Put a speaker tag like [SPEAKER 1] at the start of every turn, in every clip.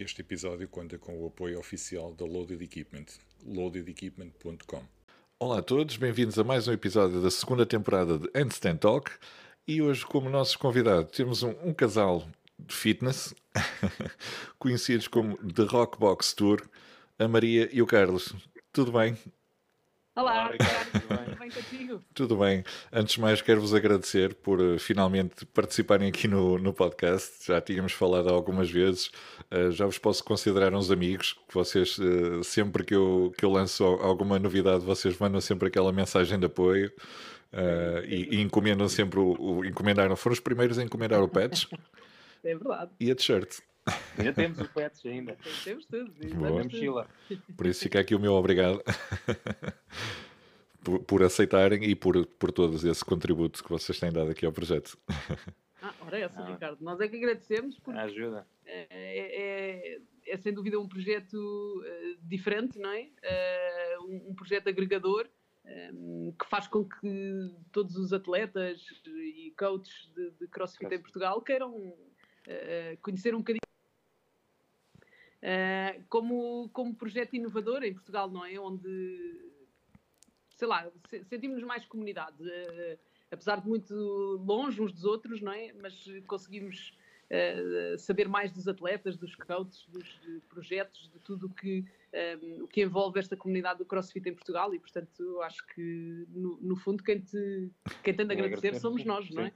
[SPEAKER 1] Este episódio conta com o apoio oficial da Loaded Equipment, loadedequipment.com.
[SPEAKER 2] Olá a todos, bem-vindos a mais um episódio da segunda temporada de Handstand Talk. E hoje, como nossos convidados, temos um, um casal de fitness, conhecidos como The Rock Box Tour, a Maria e o Carlos. Tudo bem?
[SPEAKER 3] Olá, Ricardo, tudo bem? bem contigo?
[SPEAKER 2] Tudo bem. Antes de mais, quero-vos agradecer por uh, finalmente participarem aqui no, no podcast. Já tínhamos falado algumas vezes. Uh, já vos posso considerar uns amigos. Que vocês, uh, sempre que eu, que eu lanço alguma novidade, vocês mandam sempre aquela mensagem de apoio. e, e encomendam sempre o, o, Encomendaram, foram os primeiros a encomendar o patch.
[SPEAKER 3] É verdade.
[SPEAKER 2] E a t-shirt.
[SPEAKER 4] Ainda temos o pets ainda.
[SPEAKER 3] Temos tudo.
[SPEAKER 4] Boa. mochila.
[SPEAKER 2] Por isso fica aqui o meu obrigado. por, por, aceitarem e por, por todos esse contributo que vocês têm dado aqui ao projeto.
[SPEAKER 3] Ah, ora é essa, ah. Ricardo. Nós é que agradecemos
[SPEAKER 4] porque ajuda.
[SPEAKER 3] É, é, é, é sem dúvida um projeto uh, diferente, não é? Uh, um, um, projeto agregador um, que faz com que todos os atletas e coaches de, de CrossFit em Portugal queiram uh, conhecer um bocadinho Uh, como, como projeto inovador em Portugal, não é? Onde, sei lá, sentimos-nos mais comunidade, uh, apesar de muito longe uns dos outros, não é? Mas conseguimos uh, saber mais dos atletas, dos coaches, dos projetos, de tudo o que, um, que envolve esta comunidade do CrossFit em Portugal e, portanto, acho que, no, no fundo, quem te, quem tem de agradecer somos nós, não é?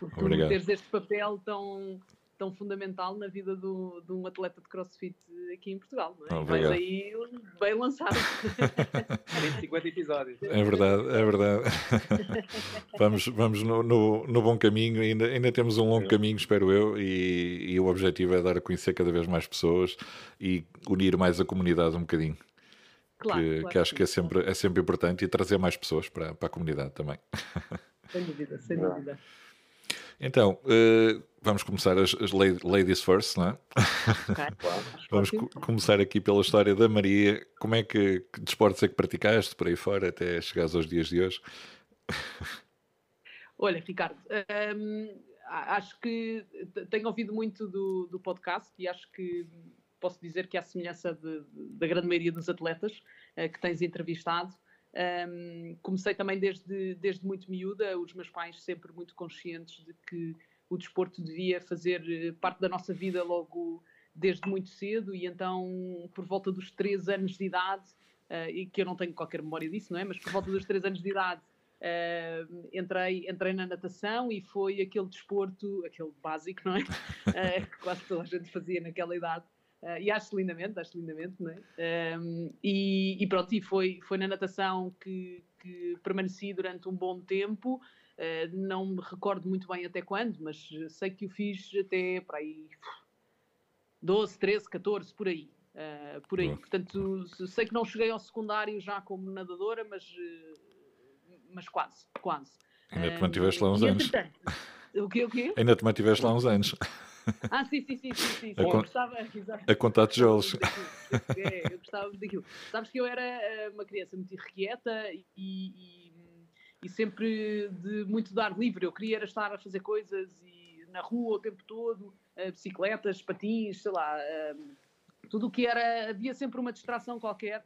[SPEAKER 3] por, por teres este papel tão tão fundamental na vida do, de um atleta de crossfit aqui em Portugal. Não é? Obrigado. Mas aí bem lançado.
[SPEAKER 4] 150 episódios.
[SPEAKER 2] É verdade, é verdade. vamos vamos no, no, no, bom caminho, ainda, ainda temos um longo caminho, espero eu, e, e o objetivo é dar a conhecer cada vez mais pessoas e unir mais a comunidade um bocadinho.
[SPEAKER 3] Claro,
[SPEAKER 2] que,
[SPEAKER 3] claro
[SPEAKER 2] que acho que é sempre, é sempre importante e trazer mais pessoas para, para a comunidade também.
[SPEAKER 3] Sem dúvida, sem dúvida.
[SPEAKER 2] Então, uh, vamos começar as, as, ladies first, não é?
[SPEAKER 3] Okay.
[SPEAKER 2] vamos co começar aqui pela história da Maria. Como é que, que desportos é que praticaste por aí fora até chegares aos dias de hoje?
[SPEAKER 3] Olha, Ricardo, hum, acho que tenho ouvido muito do, do, podcast e acho que posso dizer que, à semelhança de, de, da grande maioria dos atletas uh, que tens entrevistado, um, comecei também desde, desde muito miúda, os meus pais sempre muito conscientes de que o desporto devia fazer eh, parte da nossa vida logo desde muito cedo e então por volta dos 3 anos de idade, uh, e que eu não tenho qualquer memória disso, não é? Mas por volta dos 3 anos de idade uh, entrei, entrei na natação e foi aquele desporto, aquele básico, não é? Uh, que quase toda a gente fazia naquela idade. Uh, e acho lindamente, acho lindamente, não é? Um, e, e, pronto, e foi, foi na natação que, que permaneci durante um bom tempo. Uh, não me recordo muito bem até quando, mas sei que o fiz até para aí 12, 13, 14, por aí. Uh, por aí. Portanto, sei que não cheguei ao secundário já como nadadora, mas, mas quase, quase.
[SPEAKER 2] Ainda te mantiveste lá uns anos.
[SPEAKER 3] O quê, o quê?
[SPEAKER 2] Ainda te mantiveste lá uns anos.
[SPEAKER 3] Ah, sim, sim, sim, sim, sim.
[SPEAKER 2] A,
[SPEAKER 3] con
[SPEAKER 2] gostava, a contar tijolos.
[SPEAKER 3] É, eu gostava daquilo. Sabes que eu era eh, uma criança muito irrequieta e, e, sempre de muito dar livre. Eu queria estar a fazer coisas e na rua o tempo todo, uh, bicicletas, patins, sei lá, uh, tudo o que era. Havia sempre uma distração qualquer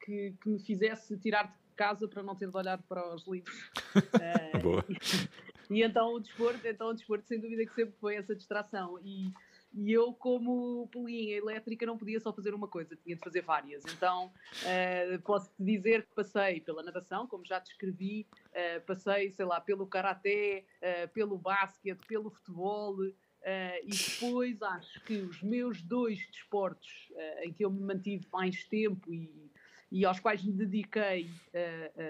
[SPEAKER 3] que, que me fizesse tirar de casa para não ter de olhar para os livros.
[SPEAKER 2] Boa.
[SPEAKER 3] E então o desporto, então o desporto sem dúvida que sempre foi essa distração. E, e eu, como polinha elétrica, não podia só fazer uma coisa, tinha de fazer várias. Então, uh, posso-te dizer que passei pela natação, como já descrevi, uh, passei, sei lá, pelo karaté, uh, pelo basquete, pelo futebol, e depois acho que os meus dois desportos em que eu me mantive mais tempo e, e aos quais me dediquei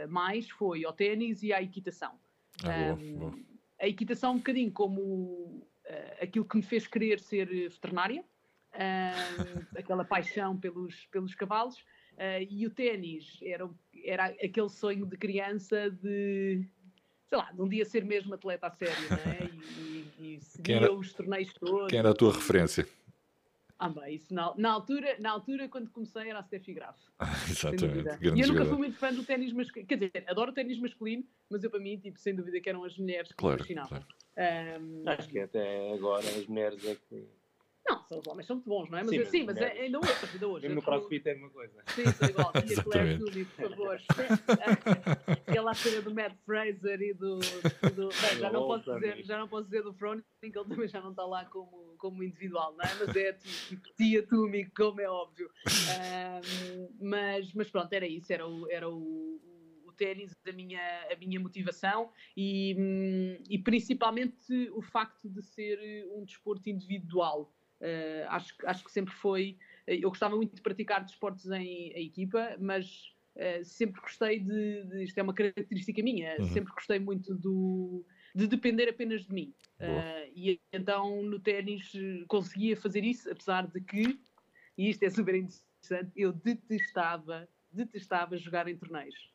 [SPEAKER 3] mais foi ao ténis e à equitação.
[SPEAKER 2] Ah, boa, boa.
[SPEAKER 3] A equitação, um bocadinho como uh, aquilo que me fez querer ser veterinária, uh, aquela paixão pelos, pelos cavalos, uh, e o ténis era, era aquele sonho de criança de, sei lá, de um dia ser mesmo atleta a sério, não é? E, e, e seguia era, os torneios todos.
[SPEAKER 2] Quem era a tua referência?
[SPEAKER 3] Ah, bem, isso na, na, altura, na altura, quando comecei, era a Steffi Graf.
[SPEAKER 2] Ah, exatamente.
[SPEAKER 3] E eu nunca jogador. fui muito fã do ténis masculino. Quer dizer, adoro o ténis masculino, mas eu, para mim, tipo, sem dúvida que eram as mulheres que
[SPEAKER 2] claro,
[SPEAKER 3] me fascinavam.
[SPEAKER 2] Claro.
[SPEAKER 4] Um, Acho que até agora as mulheres é que.
[SPEAKER 3] Não, são, os homens são muito bons, não é? Mas
[SPEAKER 4] Sim,
[SPEAKER 3] sim,
[SPEAKER 4] mas
[SPEAKER 3] sim, mas é, ainda hoje, ainda hoje.
[SPEAKER 4] Mesmo no CrossFit é uma coisa.
[SPEAKER 3] Sim, sou igual. Tinha Claire
[SPEAKER 2] Exatamente.
[SPEAKER 3] Toomey, por favor. Aquela cena do Matt Fraser e do. e do- bem, já, não posso dizer, já não posso dizer do Froning, que ele também já não está lá como, como individual, não é? Mas é tipo tia Toomey, como é óbvio. Ahm, mas, mas pronto, era isso, era o, era o, o ténis a minha, a minha motivação e, hum, e principalmente o facto de ser um desporto individual. Uh, acho, que- acho que sempre foi. Eu gostava muito de praticar desportos em, em equipa, mas uh, sempre gostei de, de- Isto é uma característica minha,
[SPEAKER 2] Uhum.
[SPEAKER 3] sempre gostei muito do, de depender apenas de mim. Uh, e então no ténis eh, conseguia fazer isso, apesar de que, e isto é super interessante, eu detestava, detestava jogar em torneios.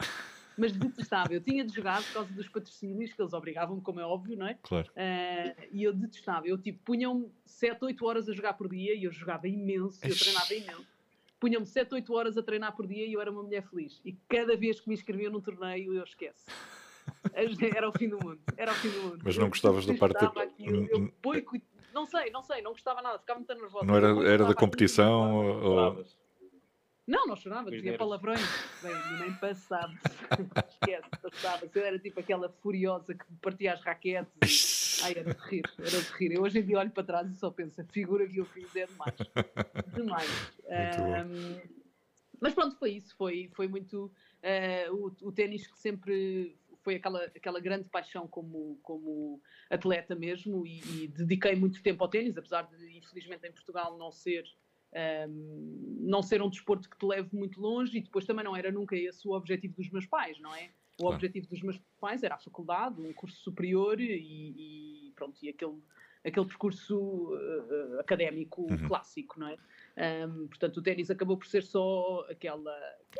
[SPEAKER 3] Mas detestava, eu tinha de jogar por causa dos patrocínios que eles obrigavam, como é óbvio, não é?
[SPEAKER 2] Claro.
[SPEAKER 3] Uh, e eu detestava. Eu tipo, punham-me 7, 8 horas a jogar por dia e eu jogava imenso, eu treinava imenso. Punham-me 7, 8 horas a treinar por dia e eu era uma mulher feliz. E cada vez que me inscreviam num torneio, eu esqueço. Era o fim do mundo. Era o fim do mundo.
[SPEAKER 2] Mas não
[SPEAKER 3] Eu
[SPEAKER 2] gostavas da parte
[SPEAKER 3] aquilo, eu boicot- Não sei, não sei, não gostava nada, ficava muito nervosa.
[SPEAKER 2] Não era,
[SPEAKER 3] Eu
[SPEAKER 2] era da competição
[SPEAKER 3] aquilo.
[SPEAKER 2] ou...
[SPEAKER 3] Não, não chorava,
[SPEAKER 4] Pois
[SPEAKER 3] dizia palavrões. Bem, nem passava. Esquece, passava. Eu era tipo aquela furiosa que partia as raquetes. e- Ai, era de rir, era de rir. Eu hoje em dia olho para trás e só penso, a figura que eu fiz é demais. Demais. Ahm, mas pronto, foi isso. Foi, foi muito eh, o, o ténis que sempre foi aquela, aquela grande paixão como, como atleta mesmo e, e dediquei muito tempo ao ténis, apesar de, infelizmente, em Portugal não ser um, não ser um desporto que te leve muito longe e depois também não era nunca esse o objetivo dos meus pais, não é? O
[SPEAKER 2] Claro.
[SPEAKER 3] objetivo dos meus pais era a faculdade, um curso superior e, e pronto, e aquele, aquele percurso eh, académico
[SPEAKER 2] Uhum.
[SPEAKER 3] clássico, não é? Um, portanto, o ténis acabou por ser só aquela,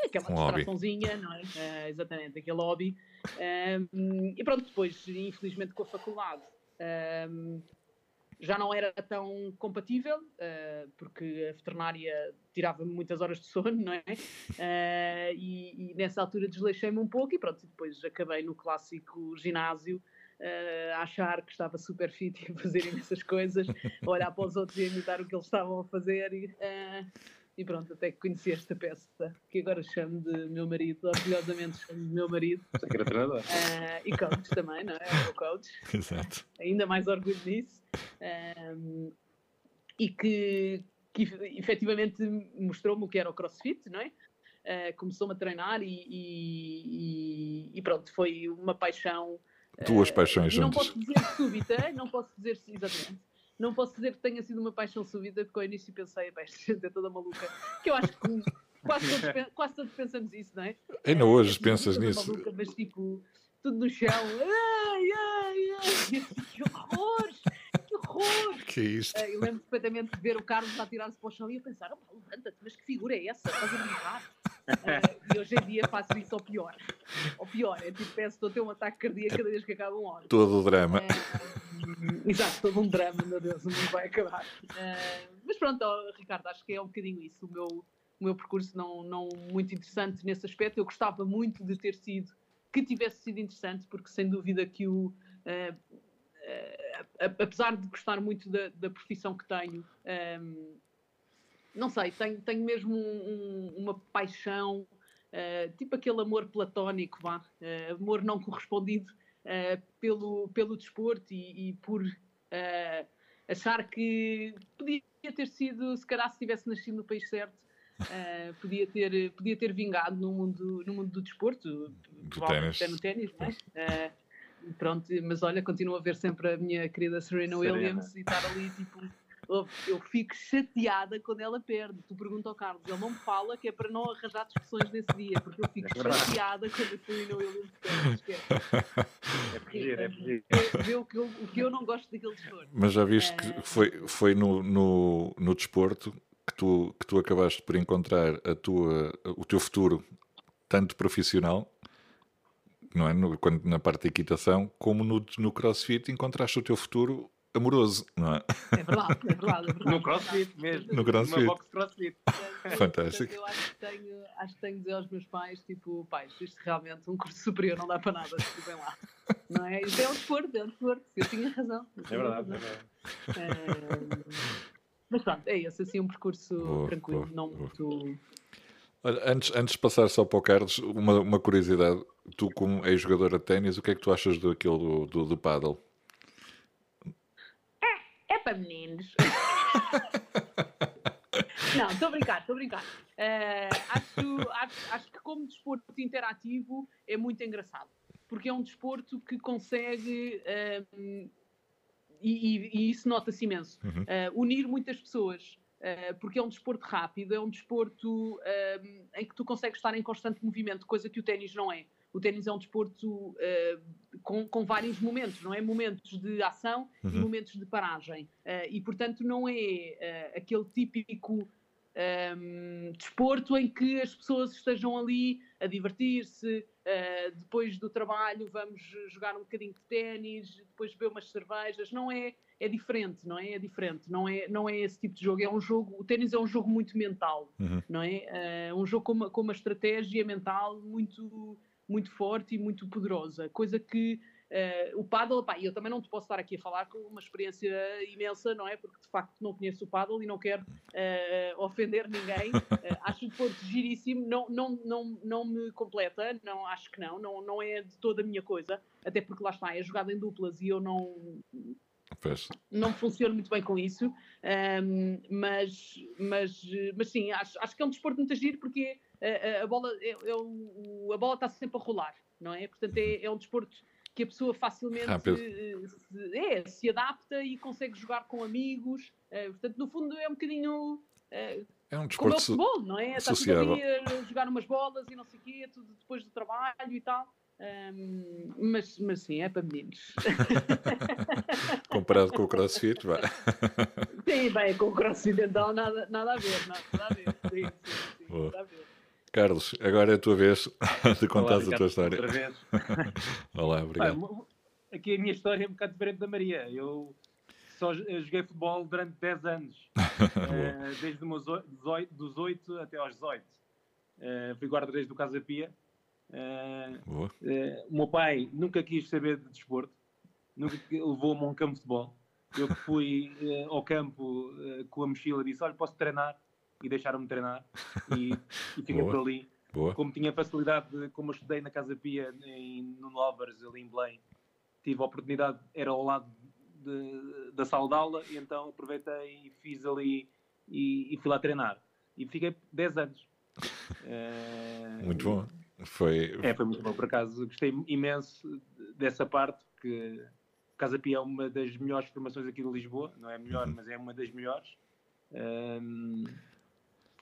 [SPEAKER 3] aquela
[SPEAKER 2] Um
[SPEAKER 3] distraçãozinha, não é? Eh, exatamente, aquele hobby. Um, e pronto, depois, infelizmente, com a faculdade, já não era tão compatível, uh, porque a veterinária tirava-me muitas horas de sono, não é? Uh, e, e nessa altura desleixei-me um pouco e pronto, depois acabei no clássico ginásio. uh, a achar que estava super fit e a fazer imensas coisas, a olhar para os outros e imitar o que eles estavam a fazer e, e pronto, até que conheci esta peça que agora chamo de meu marido, orgulhosamente chamo de meu marido
[SPEAKER 4] que era treinador.
[SPEAKER 3] uh, e coach também, não é? É o coach
[SPEAKER 2] Exato.
[SPEAKER 3] ainda mais orgulho nisso. Um, e que, que efetivamente mostrou-me o que era o crossfit, não é? Uh, Começou-me a treinar e, e- e- pronto, foi uma paixão.
[SPEAKER 2] Duas
[SPEAKER 3] uh,
[SPEAKER 2] paixões
[SPEAKER 3] e não
[SPEAKER 2] juntas.
[SPEAKER 3] posso dizer súbita, não posso dizer exatamente. Não posso dizer que tenha sido uma paixão súbita, porque ao início pensei, "Pá, esta gente é toda maluca. Que eu acho que quase todos, quase todos pensamos isso, não é?
[SPEAKER 2] Ainda
[SPEAKER 3] Eh,
[SPEAKER 2] hoje
[SPEAKER 3] assim,
[SPEAKER 2] pensas nisso.
[SPEAKER 3] maluca, mas tipo, tudo no chão. Ai, ai, ai. Que horror! Que horror!
[SPEAKER 2] Que é isto?
[SPEAKER 3] Eh, Eu lembro perfeitamente de ver o Carlos a tirar-se para o chão e eu pensar, "Opa, levanta-te, mas que figura é essa? Estás a brincar? Eh, e hoje em dia faço isso ao pior. Ao pior, é tipo, peço, estou a ter um ataque cardíaco cada vez que acaba um hora.
[SPEAKER 2] Todo o drama.
[SPEAKER 3] Eh, exato, todo um drama, meu Deus, o mundo vai acabar. Eh, mas pronto, ó, Ricardo, acho que é um bocadinho isso. O meu, o meu percurso não, não muito interessante nesse aspecto. Eu gostava muito de ter sido, que tivesse sido interessante, porque sem dúvida que o. a- apesar de gostar muito da, da profissão que tenho, ehm, não sei, tenho, tenho mesmo um- um- uma paixão, eh, tipo aquele amor platónico, vá, eh, amor não correspondido eh, pelo, pelo desporto e, e por eh, achar que podia ter sido, se calhar se tivesse nascido no país certo, eh, podia, ter, podia ter vingado no mundo, no mundo do desporto, provavelmente
[SPEAKER 2] ténis.
[SPEAKER 3] até no ténis, não é? Pronto, mas olha, continuo a ver sempre a minha querida Serena,
[SPEAKER 4] Serena.
[SPEAKER 3] Williams e estar ali tipo. "Oh, Eu fico chateada quando ela perde. Tu pergunta ao Carlos, ele não me fala que é para não arranjar discussões nesse dia, porque eu fico
[SPEAKER 4] É
[SPEAKER 3] chateada quando a Serena Williams perde. Esquece.
[SPEAKER 4] É fugir, é fugir.
[SPEAKER 3] Vê- o, que eu, o que eu não gosto daquele desporto.
[SPEAKER 2] Mas já viste
[SPEAKER 3] Eh,
[SPEAKER 2] que foi, foi no, no, no desporto que tu, que tu acabaste por encontrar a tua, o teu futuro, tanto profissional, não é? No, quando, na parte da equitação, como no, no crossfit encontraste o teu futuro amoroso, não é?
[SPEAKER 3] É verdade, é verdade. É verdade
[SPEAKER 4] No crossfit mesmo.
[SPEAKER 2] No crossfit.
[SPEAKER 4] Uma box crossfit.
[SPEAKER 2] Fantástico.
[SPEAKER 3] portanto, Eu acho que, tenho, acho que tenho de dizer aos meus pais, tipo, pais, isto realmente, um curso superior não dá para nada, desculpem lá. Não é? Isto é um desporto, é um desporto. Eu tinha razão. eu
[SPEAKER 4] É verdade, é
[SPEAKER 3] razão.
[SPEAKER 4] verdade.
[SPEAKER 3] Eh, Mas pronto, é esse, assim, um percurso
[SPEAKER 2] Boa,
[SPEAKER 3] tranquilo,
[SPEAKER 2] boa,
[SPEAKER 3] não
[SPEAKER 2] boa.
[SPEAKER 3] muito.
[SPEAKER 2] Olha, antes, antes de passar só para o Carlos, uma, uma curiosidade. Tu, como ex-jogadora de ténis, o que é que tu achas daquilo do, do, do paddle?
[SPEAKER 3] Para meninos. Não, estou a brincar, estou a brincar. Eh, acho, acho, acho que como desporto interativo é muito engraçado. Porque é um desporto que consegue, ehm, e, e- e isso nota-se imenso, eh, unir muitas pessoas. porque é um desporto rápido, é um desporto em que tu consegues estar em constante movimento, coisa que o ténis não é. O ténis é um desporto eh, com, com vários momentos, não é? Momentos de ação e
[SPEAKER 2] Uhum.
[SPEAKER 3] momentos de paragem. Eh, e, portanto, não é eh, aquele típico ehm, desporto em que as pessoas estejam ali a divertir-se, depois do trabalho vamos jogar um bocadinho de ténis, depois beber umas cervejas. Não é, é diferente, não é? É diferente, não é, não é esse tipo de jogo. É um jogo, o ténis é um jogo muito mental,
[SPEAKER 2] Uhum.
[SPEAKER 3] não é? Um jogo com uma, com uma estratégia mental muito, muito forte e muito poderosa, coisa que eh, o paddle, pá, eu também não te posso estar aqui a falar com uma experiência imensa, não é? Porque de facto não conheço o paddle e não quero eh, ofender ninguém. Eh, acho o desporto giríssimo, não, não, não, não me completa, não, acho que não, não, não é de toda a minha coisa, até porque lá está, é jogado em duplas e eu não,
[SPEAKER 2] Pois.
[SPEAKER 3] não funciono muito bem com isso, ahm, mas, mas, mas sim, acho, acho que é um desporto muito agir porque a, bola é, é o- a bola está sempre a rolar, não é? Portanto, é, é um desporto que a pessoa facilmente se, é, se adapta e consegue jogar com amigos. eh, portanto, no fundo, é um bocadinho eh,
[SPEAKER 2] É um
[SPEAKER 3] como é
[SPEAKER 2] desporto.
[SPEAKER 3] o futebol, não é? A jogar umas bolas e não sei o quê, tudo depois do trabalho e tal. Ahm, mas, mas sim, é para meninos.
[SPEAKER 2] Comparado com o CrossFit, vá.
[SPEAKER 3] Sim, bem, com o cross-ocidental nada, nada a ver, nada a ver. Sim, sim, sim, nada a ver.
[SPEAKER 2] Carlos, agora é a tua vez de contares a tua história.
[SPEAKER 4] Outra vez.
[SPEAKER 2] Olá, obrigado.
[SPEAKER 4] mo- aqui a minha história é um bocado diferente da Maria. Eu só eu joguei futebol durante 10 anos, eh, desde os meus oi- 18 dos 8 até aos 18. Eh, fui guarda-redes do Casa Pia. Eh, o meu pai nunca quis saber de desporto, nunca levou-me a um campo de futebol. Eu que fui ao campo com a mochila disse: Olha, posso treinar? E deixaram-me treinar. E, e fiquei por ali
[SPEAKER 2] Boa.
[SPEAKER 4] como tinha facilidade, de- como eu estudei na Casa Pia, em, no Novers, ali em Belém, tive a oportunidade, era ao lado de- da sala de aula, e então aproveitei e fiz ali e, e fui lá treinar. E fiquei 10 anos.
[SPEAKER 2] Muito bom. Foi.
[SPEAKER 4] É, foi muito bom, por acaso. Gostei imenso dessa parte, porque Casa Pia é uma das melhores formações aqui de Lisboa. Não é a melhor,
[SPEAKER 2] Uhum.
[SPEAKER 4] mas é uma das melhores.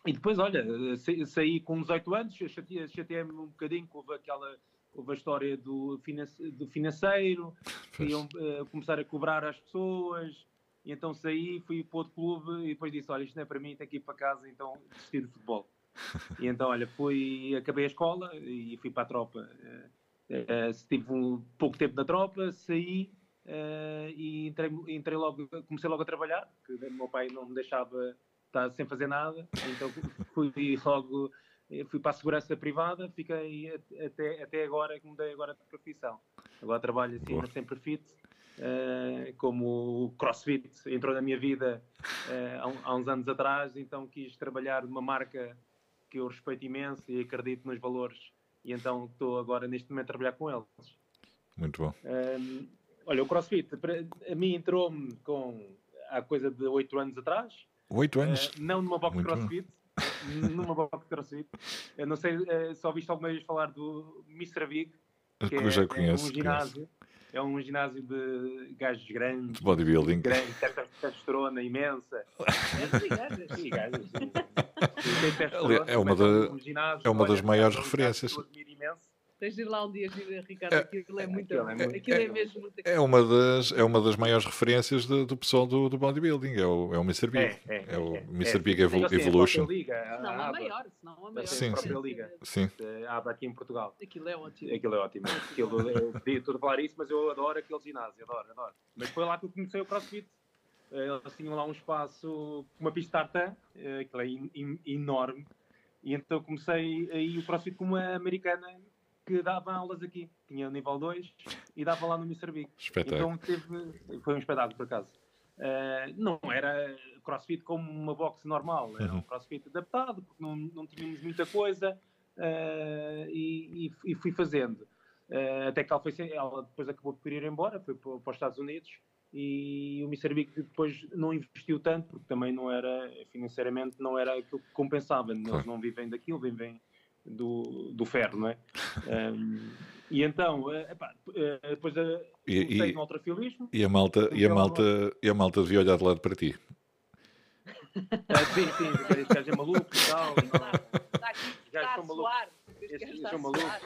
[SPEAKER 4] E depois, olha, sa- saí com 18 anos, chateei- chateei-me um bocadinho, que houve aquela... Houve a história do, finance- do financeiro,
[SPEAKER 2] Pois.
[SPEAKER 4] iam eh, começar a cobrar às pessoas, e então saí, fui para outro clube e depois disse: Olha, isto não é para mim, tenho que ir para casa, então desisti de futebol. e então, olha, fui, acabei a escola e fui para a tropa. Eh, eh, Estive um pouco tempo na tropa, saí eh, e entrei, entrei logo, comecei logo a trabalhar, porque o meu pai não me deixava estar sem fazer nada, então fui logo. Fui para a segurança privada, fiquei até, até agora que mudei agora de profissão. Agora trabalho assim
[SPEAKER 2] Boa.
[SPEAKER 4] na Sempre Fit, eh, como o CrossFit entrou na minha vida eh, há, uns anos atrás, então quis trabalhar numa marca que eu respeito imenso e acredito nos valores, e então estou agora neste momento a trabalhar com eles.
[SPEAKER 2] Muito bom.
[SPEAKER 4] Ahm, olha, o CrossFit, a mim entrou-me com há coisa de 8 anos atrás,
[SPEAKER 2] Oito anos.
[SPEAKER 4] eh, não numa box de
[SPEAKER 2] Muito bom.
[SPEAKER 4] CrossFit, numa box de CrossFit. Eu não sei eh, se ouviste alguma vez falar do Mr. Big, que
[SPEAKER 2] eu já
[SPEAKER 4] é,
[SPEAKER 2] conheço.
[SPEAKER 4] é um
[SPEAKER 2] conheço.
[SPEAKER 4] ginásio, é um ginásio de gajos grandes,
[SPEAKER 2] De bodybuilding.
[SPEAKER 4] grande, testosterona imensa.
[SPEAKER 3] É, sim, é,
[SPEAKER 4] Sim, gajos, sim. Sim, tem testosterona,
[SPEAKER 2] É uma
[SPEAKER 4] começam
[SPEAKER 2] da-
[SPEAKER 4] ginásio,
[SPEAKER 2] é uma das maiores
[SPEAKER 4] é um
[SPEAKER 2] referências.
[SPEAKER 4] que.
[SPEAKER 3] Tens de ir lá um dia, gira, Ricardo.
[SPEAKER 2] É-
[SPEAKER 3] aquilo é muito.
[SPEAKER 4] aquilo é
[SPEAKER 3] aquilo é
[SPEAKER 4] é-
[SPEAKER 3] mesmo muito.
[SPEAKER 2] É uma das, é uma das maiores referências de- do pessoal do, do bodybuilding. É o, é o Mr. Big.
[SPEAKER 4] É, é,
[SPEAKER 2] É o
[SPEAKER 4] é,
[SPEAKER 2] Mr.
[SPEAKER 4] é.
[SPEAKER 2] Big Evol- Evolution.
[SPEAKER 4] liga, a
[SPEAKER 3] Não, a maior, senão a maior.
[SPEAKER 2] Sim,
[SPEAKER 4] sim.
[SPEAKER 3] referência.
[SPEAKER 2] Sim.
[SPEAKER 4] a ABA aqui em Portugal.
[SPEAKER 3] Aquilo é ótimo.
[SPEAKER 4] Aquilo é ótimo. Aquilo, eu podia tudo falar isso, mas eu adoro aquele ginásio, adoro, adoro. Mas foi lá que eu comecei o CrossFit. Eles tinham lá um espaço, uma pista tartan, eh, aquilo é in- in- enorme. E então eu comecei aí o CrossFit com uma americana que dava aulas aqui. Tinha o nível 2 e dava lá no Mr. Big.
[SPEAKER 2] Espetáculo.
[SPEAKER 4] Então teve, foi um espetáculo por acaso. Eh, não era crossfit como uma boxe normal, era um
[SPEAKER 2] Uhum.
[SPEAKER 4] crossfit adaptado, porque não, não tínhamos muita coisa eh, e, e- fui fazendo. Eh, até que ela, foi, ela depois acabou por ir embora, foi para, para os Estados Unidos e o Mr. Big depois não investiu tanto, porque também não era, financeiramente, não era aquilo que compensava. Eles
[SPEAKER 2] Claro.
[SPEAKER 4] não vivem daquilo, vivem do, do ferro, não é? Um, e então, eh, epá, eh, depois eh,
[SPEAKER 2] E-
[SPEAKER 4] comecei
[SPEAKER 2] e-
[SPEAKER 4] no ultrafilismo.
[SPEAKER 2] E a malta, e a malta, e a malta devia olhar de lado para ti.
[SPEAKER 4] Ah, sim, sim, este gajo é maluco e tal.
[SPEAKER 3] Está aqui,
[SPEAKER 4] Já
[SPEAKER 3] está a
[SPEAKER 4] maluco.
[SPEAKER 3] suar. Este gajo
[SPEAKER 4] gajos
[SPEAKER 3] está a
[SPEAKER 4] são malucos.
[SPEAKER 3] suar.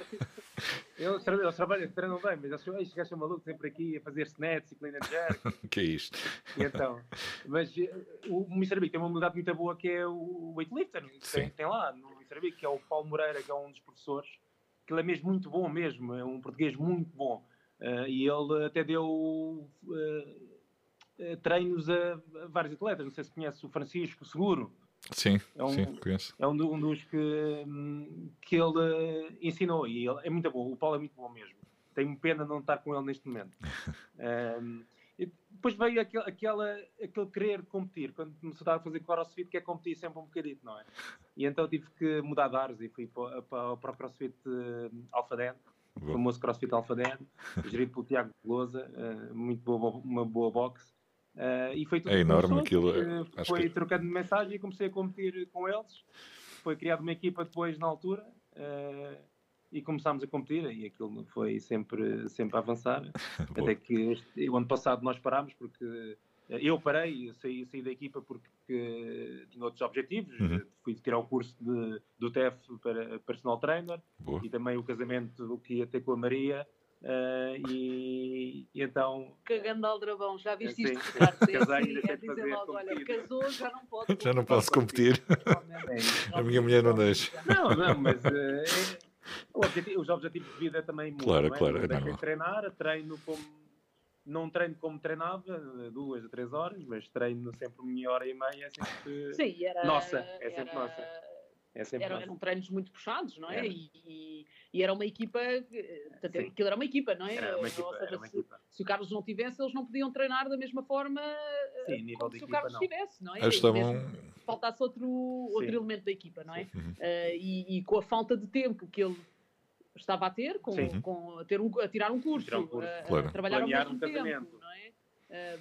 [SPEAKER 4] Eles, tra- eles trabalham, eles treinam bem, mas acham, este gajo é maluco, sempre aqui a fazer snatch e clean and jerk.
[SPEAKER 2] Que é isto?
[SPEAKER 4] E então, mas o Mr. Big tem uma modalidade muito boa que é o weightlifter, que
[SPEAKER 2] Sim.
[SPEAKER 4] tem, tem lá no Mr. Big, que é o Paulo Moreira, que é um dos professores, que ele é mesmo muito bom mesmo, é um português muito bom. Eh, e ele até deu eh, treinos a, a vários atletas, não sei se conhece o Francisco Seguro,
[SPEAKER 2] Sim,
[SPEAKER 4] É um-
[SPEAKER 2] sim, conheço.
[SPEAKER 4] é um, um dos que, hum, que ele eh, ensinou e ele é muito bom, o Paulo é muito bom mesmo. Tenho pena de não estar com ele neste momento. Hum, e depois veio aquele, aquela, aquele querer competir, quando começou a fazer crossfit, que é competir sempre um bocadinho, não é? E então tive que mudar de ares e fui para, para, para o crossfit uh, Alphaden, o famoso crossfit Alphaden, gerido pelo Tiago Velosa, eh, muito boa, uma boa boxe. Eh, e foi tudo
[SPEAKER 2] É enorme
[SPEAKER 4] começou,
[SPEAKER 2] aquilo,
[SPEAKER 4] eh, foi
[SPEAKER 2] que-
[SPEAKER 4] trocando mensagem e comecei a competir com eles. Foi criada uma equipa depois na altura eh, e começámos a competir e aquilo foi sempre, sempre a avançar. Até que este- o ano passado nós parámos porque eh, eu parei, saí, saí da equipa porque tinha outros objetivos.
[SPEAKER 2] Uhum.
[SPEAKER 4] Fui tirar o curso de, do TEF para personal trainer
[SPEAKER 2] Boa.
[SPEAKER 4] e também o casamento que ia ter com a Maria. eh, e, e então
[SPEAKER 3] Cagando aldrabão, já viste
[SPEAKER 4] Sim,
[SPEAKER 3] isto? É
[SPEAKER 4] Casei,
[SPEAKER 3] assim, é dizer
[SPEAKER 4] fazer
[SPEAKER 3] logo, olha, casou, já não pode.
[SPEAKER 2] Já não posso competir.
[SPEAKER 4] é,
[SPEAKER 2] A minha mulher não deixa.
[SPEAKER 4] Não, não, mas eh, é- objetivo- os objetivos de vida também mudam.
[SPEAKER 2] Claro,
[SPEAKER 4] é?
[SPEAKER 2] claro, é
[SPEAKER 4] de treinar, treino como. Não treino como treinava, eh, duas a três horas, mas treino sempre uma hora e meia, é sempre.
[SPEAKER 3] Sim, era.
[SPEAKER 4] Nossa, é sempre
[SPEAKER 3] era-
[SPEAKER 4] nossa. É sempre
[SPEAKER 3] Eram,
[SPEAKER 4] nossa.
[SPEAKER 3] eram treinos muito puxados, não é?
[SPEAKER 4] Era.
[SPEAKER 3] E, e- e era uma equipa. eh, Portanto, aquilo era uma equipa, não é?
[SPEAKER 4] Era uma
[SPEAKER 3] Ou
[SPEAKER 4] equipa,
[SPEAKER 3] seja,
[SPEAKER 4] era uma
[SPEAKER 3] se,
[SPEAKER 4] equipa.
[SPEAKER 3] se o Carlos não tivesse, eles não podiam treinar da mesma forma eh,
[SPEAKER 4] Sim, nível
[SPEAKER 3] como
[SPEAKER 4] de
[SPEAKER 3] se o
[SPEAKER 4] equipa
[SPEAKER 3] Carlos
[SPEAKER 4] não.
[SPEAKER 3] tivesse, não é?
[SPEAKER 2] Eles estavam.
[SPEAKER 3] Faltasse outro, outro
[SPEAKER 4] Sim.
[SPEAKER 3] elemento da equipa, não é?
[SPEAKER 2] Uhum.
[SPEAKER 3] Eh, e, e com a falta de tempo que ele estava a ter, com,
[SPEAKER 4] Sim.
[SPEAKER 3] com- a, ter um, a tirar um curso,
[SPEAKER 4] Tirar um curso.
[SPEAKER 3] a- a,
[SPEAKER 2] Claro.
[SPEAKER 3] trabalhar
[SPEAKER 4] Planear
[SPEAKER 3] ao mesmo
[SPEAKER 4] um
[SPEAKER 3] tempo,
[SPEAKER 4] casamento.
[SPEAKER 3] não é?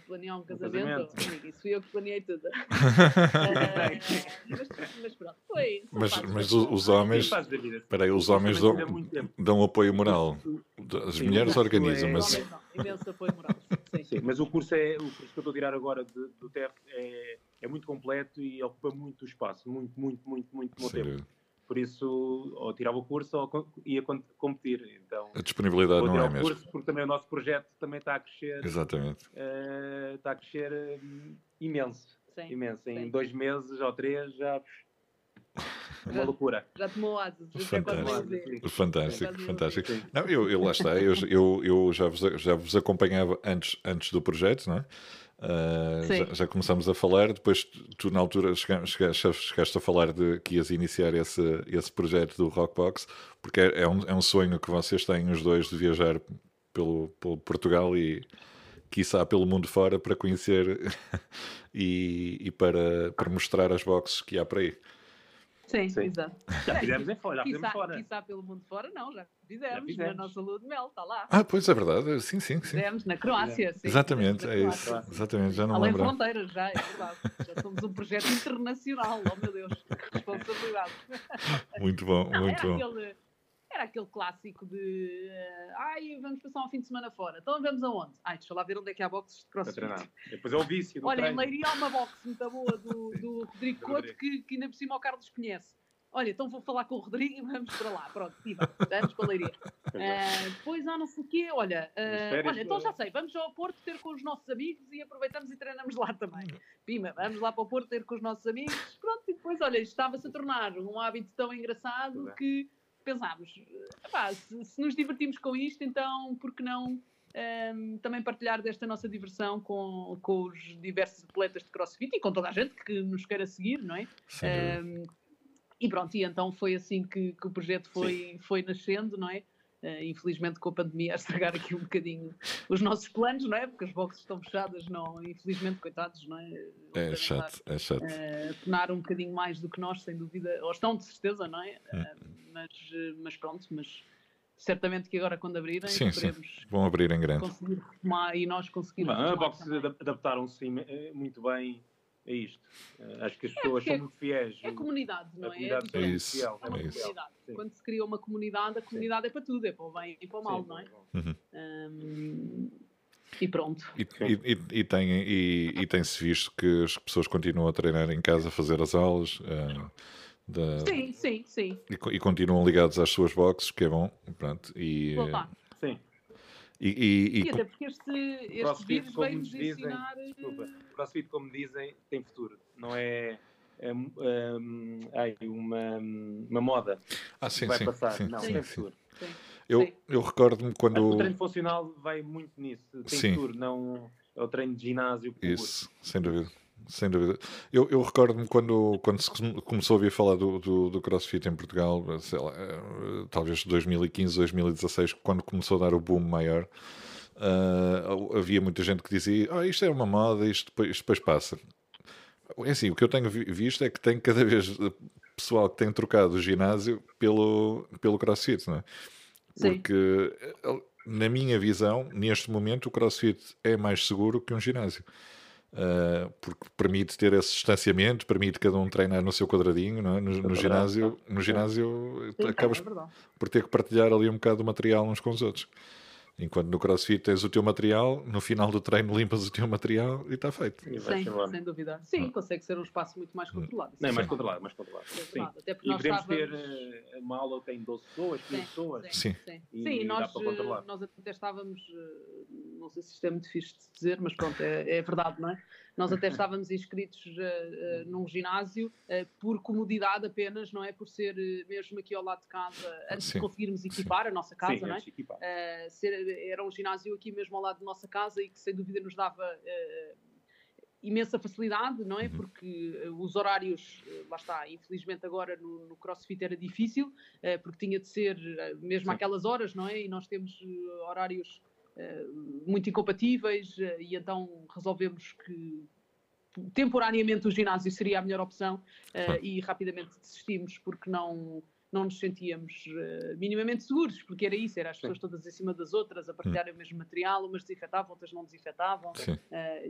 [SPEAKER 3] Planear um
[SPEAKER 4] casamento.
[SPEAKER 3] casamento, amigo, isso fui eu que planeei tudo. Eh, mas, mas pronto, foi.
[SPEAKER 2] Mas, mas os homens. Espera aí, os homens dão, dão apoio moral. As
[SPEAKER 4] Sim,
[SPEAKER 2] mulheres organizam,
[SPEAKER 4] é-
[SPEAKER 2] mas.
[SPEAKER 3] Os homens não, imenso apoio moral. Sim.
[SPEAKER 4] Sim, mas o curso, é, o curso que eu estou a tirar agora de- do TEF é, é muito completo e ocupa muito espaço, muito, muito, muito, muito meu tempo. Por isso, ou tirava o curso ou ia competir. Então,
[SPEAKER 2] A disponibilidade não é mesmo.
[SPEAKER 4] curso porque também o nosso projeto também está a crescer,
[SPEAKER 2] Exatamente.
[SPEAKER 4] eh, está a crescer hum, imenso,
[SPEAKER 3] Sim.
[SPEAKER 4] imenso. Em
[SPEAKER 3] sim.
[SPEAKER 4] dois meses ou três já é uma loucura.
[SPEAKER 3] Já tomou asas, nem
[SPEAKER 2] Fantástico. Fantástico, fantástico. Não, eu, eu lá está, eu, eu, eu já, vos, já vos acompanhava antes, antes do projeto, não é?
[SPEAKER 3] Sim.
[SPEAKER 2] já, já começámos a falar, depois tu, na altura chega- chegaste, chegaste a falar de que ias iniciar esse, esse projeto do Rockbox, porque é, é um, é um sonho que vocês têm os dois de viajar pelo, pelo Portugal e quiçá pelo mundo fora para conhecer e, e para, para mostrar as boxes que há por aí.
[SPEAKER 3] Sim,
[SPEAKER 4] Sim.
[SPEAKER 3] exato.
[SPEAKER 4] Já fizemos em fora, já fizemos
[SPEAKER 3] Quiçá,
[SPEAKER 4] fora.
[SPEAKER 3] quiçá pelo mundo fora, não, já fizemos,
[SPEAKER 4] Já
[SPEAKER 3] na
[SPEAKER 4] fizemos.
[SPEAKER 3] nossa lua de mel, está lá.
[SPEAKER 2] Ah, pois é verdade, sim, sim, sim.
[SPEAKER 3] Fizemos na Croácia, sim.
[SPEAKER 2] Exatamente, é isso.
[SPEAKER 3] Croácia.
[SPEAKER 2] Exatamente, já não
[SPEAKER 3] Além
[SPEAKER 2] lembro.
[SPEAKER 3] fronteiras, já, é verdade. Já somos um projeto internacional, oh meu Deus, que responsabilidade.
[SPEAKER 2] Muito bom,
[SPEAKER 3] Não,
[SPEAKER 2] muito bom.
[SPEAKER 3] aquele, era aquele clássico de eh, ai, vamos passar um fim de semana fora. Então vamos aonde? Ai, deixa lá ver onde é que há boxes de crossfit.
[SPEAKER 4] treinar. Depois é o vício do
[SPEAKER 3] Olha, em. Leiria há uma box muito boa do, do Rodrigo Couto que, que ainda por cima o Carlos conhece. Olha, então vou falar com o Rodrigo e vamos para lá. Pronto, e vamos, vamos para Leiria. Ah, depois há não sei o quê, olha,
[SPEAKER 4] férias,
[SPEAKER 3] olha, então já sei, vamos ao Porto ter com os nossos amigos e aproveitamos e treinamos lá também. Pima, vamos lá para o Porto ter com os nossos amigos, pronto, e depois, olha, isto estava-se a tornar um hábito tão engraçado
[SPEAKER 4] é.
[SPEAKER 3] que pensámos, "Epá, se, se nos divertimos com isto, então por que não ahm, também partilhar desta nossa diversão com, com os diversos atletas de CrossFit e com toda a gente que nos queira seguir, não é? Um, e pronto, e então foi assim que, que o projeto foi, foi nascendo, não é? Uh, infelizmente com a pandemia a estragar aqui um bocadinho os nossos planos, não é? Porque as boxes estão fechadas, não, infelizmente, coitados, não é?
[SPEAKER 2] É chato, é chato.
[SPEAKER 3] Uh, penar um bocadinho mais do que nós, sem dúvida, ou estão de certeza, não é? Uh, mas, mas pronto, mas certamente que agora quando abrirem
[SPEAKER 2] sim, sim. vão abrir em grande
[SPEAKER 3] conseguir retomar e nós conseguimos
[SPEAKER 4] a boxes adaptaram-se muito bem a isto uh, acho que as é pessoas é, são muito fiéis
[SPEAKER 3] é comunidade não é?
[SPEAKER 2] é, é isso, fiel, é,
[SPEAKER 3] é isso. quando se cria uma comunidade a comunidade sim. é para tudo é para o bem e para o mal sim, não é uhum. um, e pronto.
[SPEAKER 2] E, e, e, tem, e, e tem-se visto que as pessoas continuam a treinar em casa, a fazer as aulas. Uh,
[SPEAKER 3] da... Sim, sim, sim.
[SPEAKER 2] E, e, continuam ligados às suas boxes, que é bom. Pronto,
[SPEAKER 3] e,
[SPEAKER 4] Sim.
[SPEAKER 3] E, e, e, até porque este, este vírus veio-nos
[SPEAKER 4] dizem, ensinar... Desculpa, CrossFit, como dizem, tem futuro. Não é, é, é, é uma, uma moda
[SPEAKER 2] ah, sim,
[SPEAKER 4] vai
[SPEAKER 2] sim,
[SPEAKER 4] passar.
[SPEAKER 2] Sim,
[SPEAKER 4] não,
[SPEAKER 2] sim,
[SPEAKER 4] tem futuro. Sim.
[SPEAKER 2] Eu, eu recordo-me quando...
[SPEAKER 4] O treino funcional vai muito nisso. Tem sim. futuro, não é o treino de ginásio. Puro.
[SPEAKER 2] Isso, sem dúvida sem dúvida. Eu, eu recordo-me quando, quando se começou a ouvir falar do, do, do, CrossFit em Portugal, sei lá, eh, talvez 2015, 2016, quando começou a dar o boom maior, uh, havia muita gente que dizia: oh, isto é uma moda, isto depois, isto depois passa. É assim, o que eu tenho visto é que tem cada vez pessoal que tem trocado o ginásio pelo, pelo CrossFit, não é? Porque, eh, na minha visão, neste momento, o CrossFit é mais seguro que um ginásio. Uh, porque permite ter esse distanciamento, permite cada um treinar no seu quadradinho, não é? no, no é ginásio, no ginásio Sim, acabas é por ter que partilhar ali um bocado o material uns com os outros. Enquanto no CrossFit tens o teu material, no final do treino limpas o teu material e está feito.
[SPEAKER 3] Sim, sem dúvida. Sim, consegue ser um espaço muito mais controlado.
[SPEAKER 4] Não, é mais controlado, mais controlado. É sim. Até porque e podemos estávamos... ter uh, uma aula que tem 12 pessoas, 15 pessoas.
[SPEAKER 2] Sim,
[SPEAKER 3] sim. E, sim, e nós, eh, nós até estávamos, eh, não sei se isto é muito fixe de dizer, mas pronto, é, é verdade, não é? Nós até estávamos inscritos uh, uh, num ginásio uh, por comodidade apenas, não é? Por ser mesmo aqui ao lado de casa, antes Sim. de conseguirmos equipar Sim. a nossa casa,
[SPEAKER 4] Sim,
[SPEAKER 3] não é? Ser, era um ginásio aqui mesmo ao lado da nossa casa e que sem dúvida nos dava imensa facilidade, não é? Uhum. Porque os horários, lá está, infelizmente agora no, no CrossFit era difícil, porque tinha de ser mesmo Sim. aquelas horas, não é? E nós temos horários muito incompatíveis eh, e então resolvemos que temporariamente o ginásio seria a melhor opção uh, e rapidamente desistimos porque não não nos sentíamos uh, minimamente seguros, porque era isso, era as pessoas Sim. todas em cima das outras, a partilhar hum. o mesmo material, umas desinfetavam, outras não desinfetavam, uh,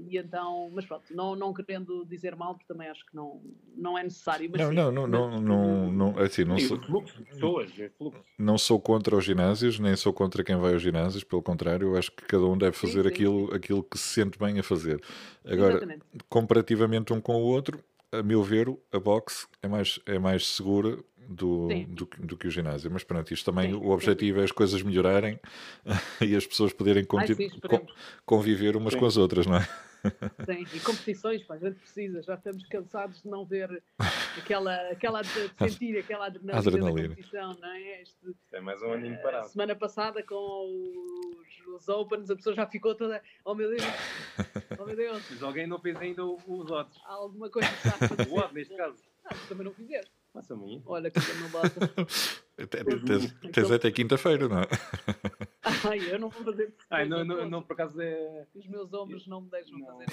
[SPEAKER 3] e então, mas pronto, não, não querendo dizer mal, porque também acho que não, não é necessário.
[SPEAKER 2] não, não, não, não, não, não, assim, não sou,
[SPEAKER 4] pessoas, é
[SPEAKER 2] não sou contra os ginásios, nem sou contra quem vai aos ginásios, pelo contrário, eu acho que cada um deve fazer sim, sim, aquilo, sim. aquilo que se sente bem a fazer. Agora, Exatamente. comparativamente um com o outro, a meu ver, a boxe é mais, é mais segura do, do, do, que o ginásio. Mas pronto, isto também, sim, o objetivo sim. é as coisas melhorarem e as pessoas poderem Ai, conviver umas com as outras, não é?
[SPEAKER 3] Sim, e competições, pá, a gente precisa, já estamos cansados de não ver aquela, aquela de sentir aquela adrenalina, adrenalina. da competição, não é? Este,
[SPEAKER 4] é mais um aninho parado.
[SPEAKER 3] Semana passada com os, os Opens, a pessoa já ficou toda, oh meu Deus, oh meu Deus.
[SPEAKER 4] Mas alguém não fez ainda os odds.
[SPEAKER 3] Há alguma coisa que está
[SPEAKER 4] O odd, neste caso.
[SPEAKER 3] Ah, também não fizeste.
[SPEAKER 4] Passa a mim.
[SPEAKER 3] Olha, que não basta.
[SPEAKER 2] Tens até quinta-feira, não é?
[SPEAKER 3] Ai, eu não vou fazer.
[SPEAKER 4] Ai, não, não, não, por acaso é.
[SPEAKER 3] Os meus ombros não me deixam
[SPEAKER 4] não,
[SPEAKER 3] fazer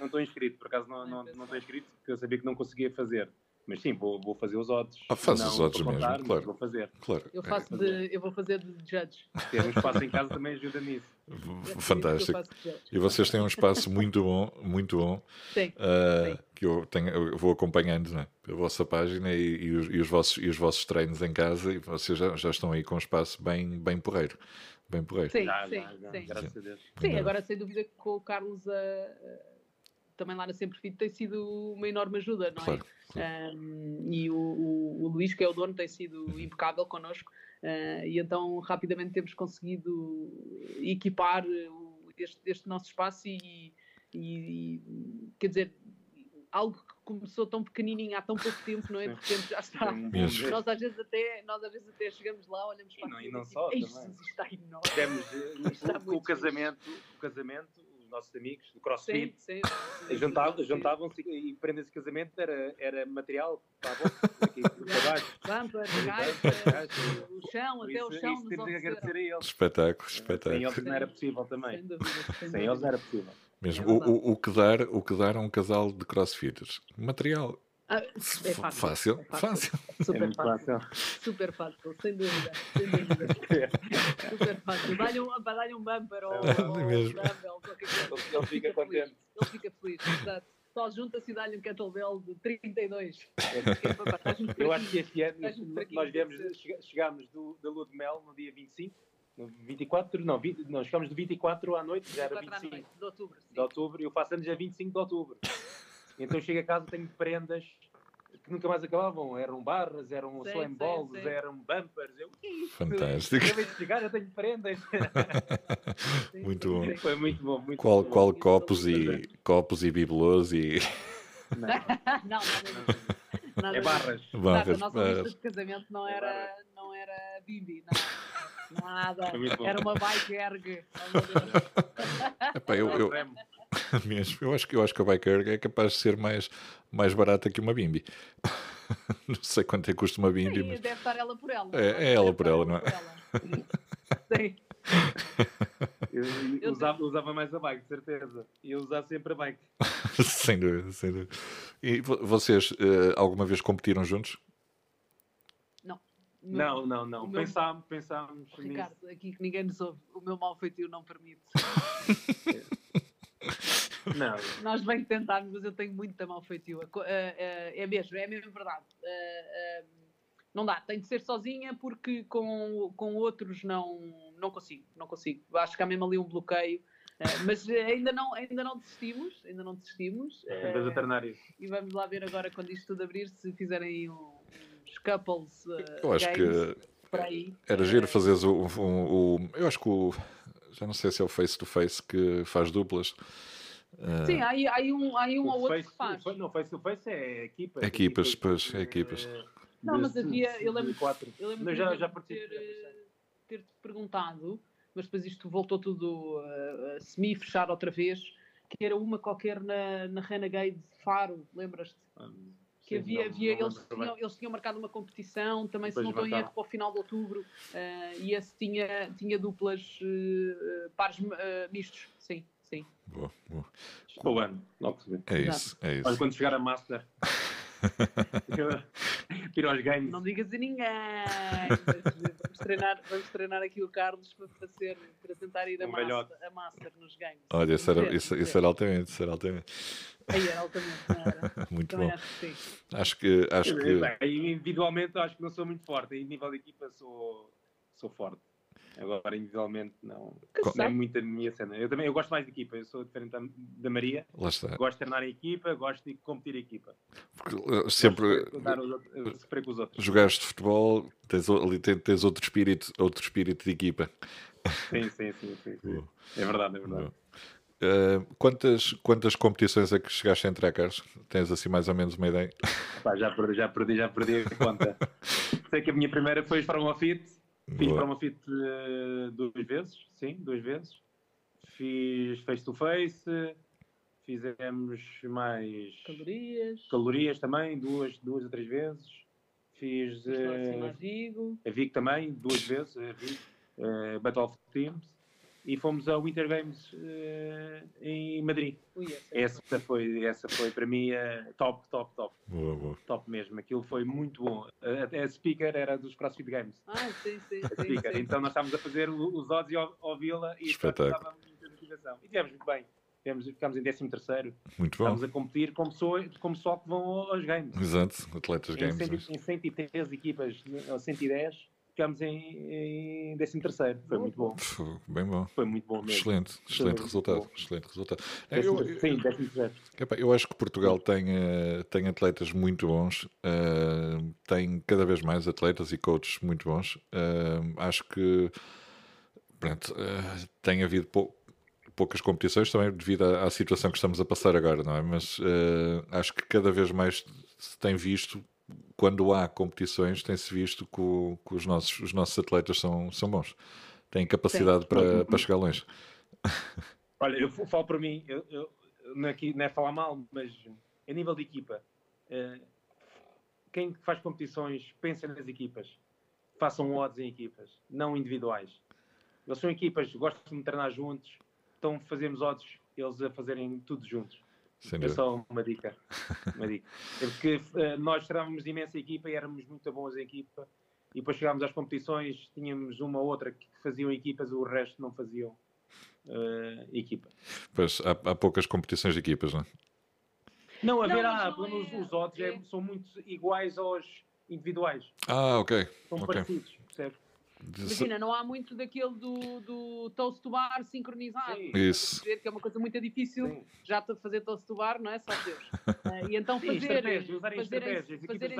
[SPEAKER 4] Não estou inscrito, por acaso não, não, não estou inscrito, porque eu sabia que não conseguia fazer. Mas sim, vou, vou fazer os odds.
[SPEAKER 2] Ah, faz os odds mesmo, contar, claro.
[SPEAKER 4] Vou fazer.
[SPEAKER 2] Claro.
[SPEAKER 3] Eu, faço de, eu vou fazer de judge.
[SPEAKER 4] Ter um espaço em casa também ajuda nisso.
[SPEAKER 2] Fantástico. E vocês têm um espaço muito bom, muito bom.
[SPEAKER 3] Sim. Uh,
[SPEAKER 2] sim. Que eu, tenho, eu vou acompanhando né, a vossa página e, e, os, e, os, vossos, e os vossos treinos em casa e vocês já, já estão aí com um espaço bem, bem porreiro. Bem porreiro.
[SPEAKER 3] Sim, já, sim, já, já, sim. Graças a Deus. Sim, agora sem dúvida que com o Carlos a, a também lá na Sempre Fit tem sido uma enorme ajuda, não é?
[SPEAKER 2] Claro, claro.
[SPEAKER 3] Um, e o, o, o, Luís, que é o dono, tem sido uhum. impecável connosco uh, e então rapidamente temos conseguido equipar este, este nosso espaço e, e, e, quer dizer, algo que começou tão pequenininho há tão pouco tempo, não é? Repente já está. nós às vezes até, nós às vezes até chegamos lá, olhamos para
[SPEAKER 4] e não, e não só,
[SPEAKER 3] também. está enorme.
[SPEAKER 4] Temos, está o, o casamento, o casamento os nossos amigos do
[SPEAKER 3] Sim,
[SPEAKER 4] CrossFit.
[SPEAKER 3] sim.
[SPEAKER 4] Juntavam- Juntavam-se e prendem-se casamento, era, era material para a boca, aqui para baixo.
[SPEAKER 3] Bumper, gaitas. o chão, até o chão
[SPEAKER 4] isso
[SPEAKER 3] nos
[SPEAKER 4] temos que agradecer a eles.
[SPEAKER 2] Espetáculo,
[SPEAKER 4] Sem
[SPEAKER 2] espetáculo.
[SPEAKER 4] eles não era possível também.
[SPEAKER 3] Sem dúvida. Sem
[SPEAKER 4] Sem eles não era possível.
[SPEAKER 2] Mesmo.
[SPEAKER 3] É
[SPEAKER 2] o, o, o que dar, o que dar a um casal de crossfitters? Material.
[SPEAKER 3] Ah, é fácil.
[SPEAKER 2] Fácil,
[SPEAKER 3] é
[SPEAKER 2] fácil.
[SPEAKER 4] É
[SPEAKER 3] Super
[SPEAKER 4] muito
[SPEAKER 3] fácil.
[SPEAKER 4] fácil.
[SPEAKER 3] Super fácil, sem dúvida. Sem dúvida. Super fácil. Dá-lhe um, dá-lhe um bumper ou,
[SPEAKER 4] É
[SPEAKER 3] ou
[SPEAKER 2] mesmo.
[SPEAKER 3] dumbbell, qualquer coisa.
[SPEAKER 4] Ele- fica
[SPEAKER 3] feliz.
[SPEAKER 4] contente.
[SPEAKER 3] Ele fica feliz, exato. Só junta-se e dá-lhe um kettlebell de 32. Que é
[SPEAKER 4] Eu acho que este ano nós viemos, chegámos do, da lua de mel no dia 25, no 24, não, 20, não, chegámos do 24 à noite, já era
[SPEAKER 3] 24 à
[SPEAKER 4] 25
[SPEAKER 3] noite de outubro. sim.
[SPEAKER 4] de outubro, e eu faço anos a 25 de outubro. Então chego a casa tenho prendas que nunca mais acabavam, eram barras, eram
[SPEAKER 3] Sim,
[SPEAKER 4] slam
[SPEAKER 3] sim,
[SPEAKER 4] balls,
[SPEAKER 3] sim.
[SPEAKER 4] eram bumpers, eu, é?
[SPEAKER 2] Fantástico.
[SPEAKER 4] Acabei de chegar, já tenho prendas.
[SPEAKER 2] Muito bom.
[SPEAKER 4] Foi muito bom, muito
[SPEAKER 2] Qual,
[SPEAKER 4] bom.
[SPEAKER 2] qual copos e copos e bibelôs e
[SPEAKER 4] Não,
[SPEAKER 3] Não, nada disso. Nada
[SPEAKER 4] é
[SPEAKER 3] disso.
[SPEAKER 4] barras.
[SPEAKER 3] Exato, a
[SPEAKER 2] barras.
[SPEAKER 3] nossa
[SPEAKER 2] barras.
[SPEAKER 3] lista de casamento não era, não era bimbi, não. Nada. Era uma bike erg. Oh, meu Deus.
[SPEAKER 2] Epá, eu, eu. mesmo, eu, acho, que- eu acho que a bike erg é capaz de ser mais, mais barata que uma bimbi. Não sei quanto é que custa uma bimbi,
[SPEAKER 3] Sim,
[SPEAKER 2] mas
[SPEAKER 3] deve estar ela por ela.
[SPEAKER 2] É- é
[SPEAKER 3] Deve
[SPEAKER 2] ela por ela, não é?
[SPEAKER 3] Sim.
[SPEAKER 4] Eu,
[SPEAKER 3] Eu
[SPEAKER 4] usava, usava mais a bike, de certeza. E eu usava sempre a bike.
[SPEAKER 2] sem dúvida, sem dúvida. E vo- vocês eh, alguma vez competiram juntos?
[SPEAKER 4] Não, não, não.
[SPEAKER 3] o meu-
[SPEAKER 4] Pensámos, pensámos nisso.
[SPEAKER 3] Ricardo, aqui que ninguém nos ouve, o meu mau feitio não permite.
[SPEAKER 4] Não,
[SPEAKER 3] Nós bem que tentarmos, mas eu tenho muita mal feitio. Co- eh, eh, É mesmo, é mesmo verdade. Eh, Não dá, tem de ser sozinha porque com, com outros não, não consigo, não consigo. Acho que há mesmo ali um bloqueio. Eh, mas ainda não, ainda não desistimos, ainda não desistimos.
[SPEAKER 4] de
[SPEAKER 3] Eh,
[SPEAKER 4] alternar isso.
[SPEAKER 3] e vamos lá ver agora quando isto tudo abrir se fizerem um- uns couples eh,
[SPEAKER 2] Eu acho
[SPEAKER 3] games
[SPEAKER 2] que era giro fazeres o, o, o- Eu acho que o. Já não sei se é o face to face que faz duplas. Eh,
[SPEAKER 3] Sim, há aí, há aí um, há aí um
[SPEAKER 4] O
[SPEAKER 3] ou outro
[SPEAKER 4] face-
[SPEAKER 3] que faz.
[SPEAKER 4] o Não, face to face é equipas.
[SPEAKER 2] Equipas, pois, é
[SPEAKER 4] eh,
[SPEAKER 2] equipas.
[SPEAKER 3] Não,
[SPEAKER 4] de-
[SPEAKER 3] mas havia- eu lembro-
[SPEAKER 4] de quatro.
[SPEAKER 3] Eu lembro
[SPEAKER 4] já, já
[SPEAKER 3] ter, ter-te perguntado, mas depois isto voltou tudo a, a semi-fechar outra vez, que era uma qualquer na, na Renegade de Faro, lembras-te? Que
[SPEAKER 4] Sim,
[SPEAKER 3] havia,
[SPEAKER 4] não-
[SPEAKER 3] havia
[SPEAKER 4] não
[SPEAKER 3] eles, tinham, eles tinham marcado uma competição, também se
[SPEAKER 4] Depois
[SPEAKER 3] não estou em erro, para o final de outubro, eh, e esse tinha, tinha duplas, eh, pares eh, mistos, sim, sim.
[SPEAKER 2] boa, boa.
[SPEAKER 4] O ano, logo se vê.
[SPEAKER 2] É isso, é
[SPEAKER 4] Olha,
[SPEAKER 2] isso.
[SPEAKER 4] quando chegar a Master. Tiro aos games.
[SPEAKER 3] Não digas a ninguém. vamos, treinar, vamos treinar aqui o Carlos para, ser, para tentar ir a,
[SPEAKER 4] Um
[SPEAKER 3] master, a Master nos games.
[SPEAKER 2] Olha, isso era, isso, isso era altamente, isso era altamente.
[SPEAKER 3] Aí era altamente, não era?
[SPEAKER 2] Muito
[SPEAKER 3] Também
[SPEAKER 2] bom.
[SPEAKER 3] acho que sim.
[SPEAKER 2] Acho que. Acho que
[SPEAKER 4] Bem, individualmente acho que não sou muito forte. Em nível de equipa sou, sou forte. Agora individualmente não. É muito a minha cena. Eu também eu gosto mais de equipa. Eu sou diferente da, Maria.
[SPEAKER 2] lá está.
[SPEAKER 4] Gosto de treinar em equipa, gosto de competir em equipa.
[SPEAKER 2] Porque, eh, sempre
[SPEAKER 4] sofrer com os outros.
[SPEAKER 2] jogaste futebol, tens, ali tens, outro espírito, outro espírito de equipa.
[SPEAKER 4] Sim, sim, sim, sim, sim. É verdade, é verdade.
[SPEAKER 2] Eh, quantas, quantas competições é que chegaste a entrar, Carlos? Tens assim mais ou menos uma ideia?
[SPEAKER 4] Pá, já perdi, já perdi, já perdi a conta. Sei que a minha primeira foi para uma fit. Fiz
[SPEAKER 2] Boa.
[SPEAKER 4] para uma fit eh, duas vezes, sim, duas vezes. Fiz face to face, fizemos mais
[SPEAKER 3] Calorias,
[SPEAKER 4] calorias também, duas, duas ou três vezes. Fiz
[SPEAKER 3] acima a Vigo.
[SPEAKER 4] VIC também, duas vezes, a VIC, eh, Battle of Teams. E fomos ao Winter Games eh, em Madrid.
[SPEAKER 3] Ui, essa-
[SPEAKER 4] Essa foi, essa foi para mim a top, top, top
[SPEAKER 2] Boa, boa.
[SPEAKER 4] top mesmo. Aquilo foi muito bom. A, a speaker era dos CrossFit Games.
[SPEAKER 3] Ah, sim, sim,
[SPEAKER 4] A
[SPEAKER 3] sim.
[SPEAKER 4] speaker.
[SPEAKER 3] sim.
[SPEAKER 4] Então nós estávamos a fazer os odds e ao, Vila e estava muita motivação. E tivemos muito bem. Tivemos, ficámos em 13 terceiro.
[SPEAKER 2] Muito bom.
[SPEAKER 4] Estávamos a competir como pessoas como pessoal que vão aos Games.
[SPEAKER 2] Exato, atletas
[SPEAKER 4] Em,
[SPEAKER 2] games.
[SPEAKER 4] 100,
[SPEAKER 2] mas-
[SPEAKER 4] em 113 equipas, ou 110, ficámos em, em 13 terceiro. Foi muito bom.
[SPEAKER 2] Bem bom.
[SPEAKER 4] Foi muito bom mesmo.
[SPEAKER 2] Excelente, excelente resultado.
[SPEAKER 4] bom.
[SPEAKER 2] Excelente resultado. É, Eu,
[SPEAKER 4] Décimo- Sim, 13 terceiro.
[SPEAKER 2] epá, eu acho que Portugal tem, eh, tem atletas muito bons, eh, tem cada vez mais atletas e coaches muito bons. Eh, acho que pronto, eh, tem havido pou- poucas competições também devido à, à situação que estamos a passar agora, não é? Mas acho que cada vez mais se tem visto, quando há competições, tem-se visto que, o- que os, nossos, os nossos atletas são, são bons. Têm capacidade para, para chegar longe.
[SPEAKER 4] Olha, eu falo para mim, eu, eu, não, é aqui, não é falar mal, mas a nível de equipa, uh, quem faz competições pensa nas equipas, façam odds em equipas, não individuais. Eles são equipas, gostam de treinar juntos, então fazemos odds eles a fazerem tudo juntos. Sem é só uma dica. Uma dica. É porque uh, nós treinávamos imensa equipa e éramos muito bons em equipa. E depois chegámos às competições, tínhamos uma ou outra que faziam equipas, o resto não faziam uh, equipa.
[SPEAKER 2] Pois, há, há, poucas competições de equipas, não é?
[SPEAKER 4] Não, a ver, há, os, os odds é, são muito iguais aos individuais.
[SPEAKER 2] Ah, ok.
[SPEAKER 4] São
[SPEAKER 2] okay.
[SPEAKER 4] parecidos, percebes?
[SPEAKER 3] Imagina, não há muito daquele do, do toast to bar sincronizado. Sim.
[SPEAKER 2] Isso.
[SPEAKER 3] Que é uma coisa muito difícil Sim. já fazer toast to bar, não é? Só Deus. uh, e então fazer,
[SPEAKER 4] Sim, usarem fazer,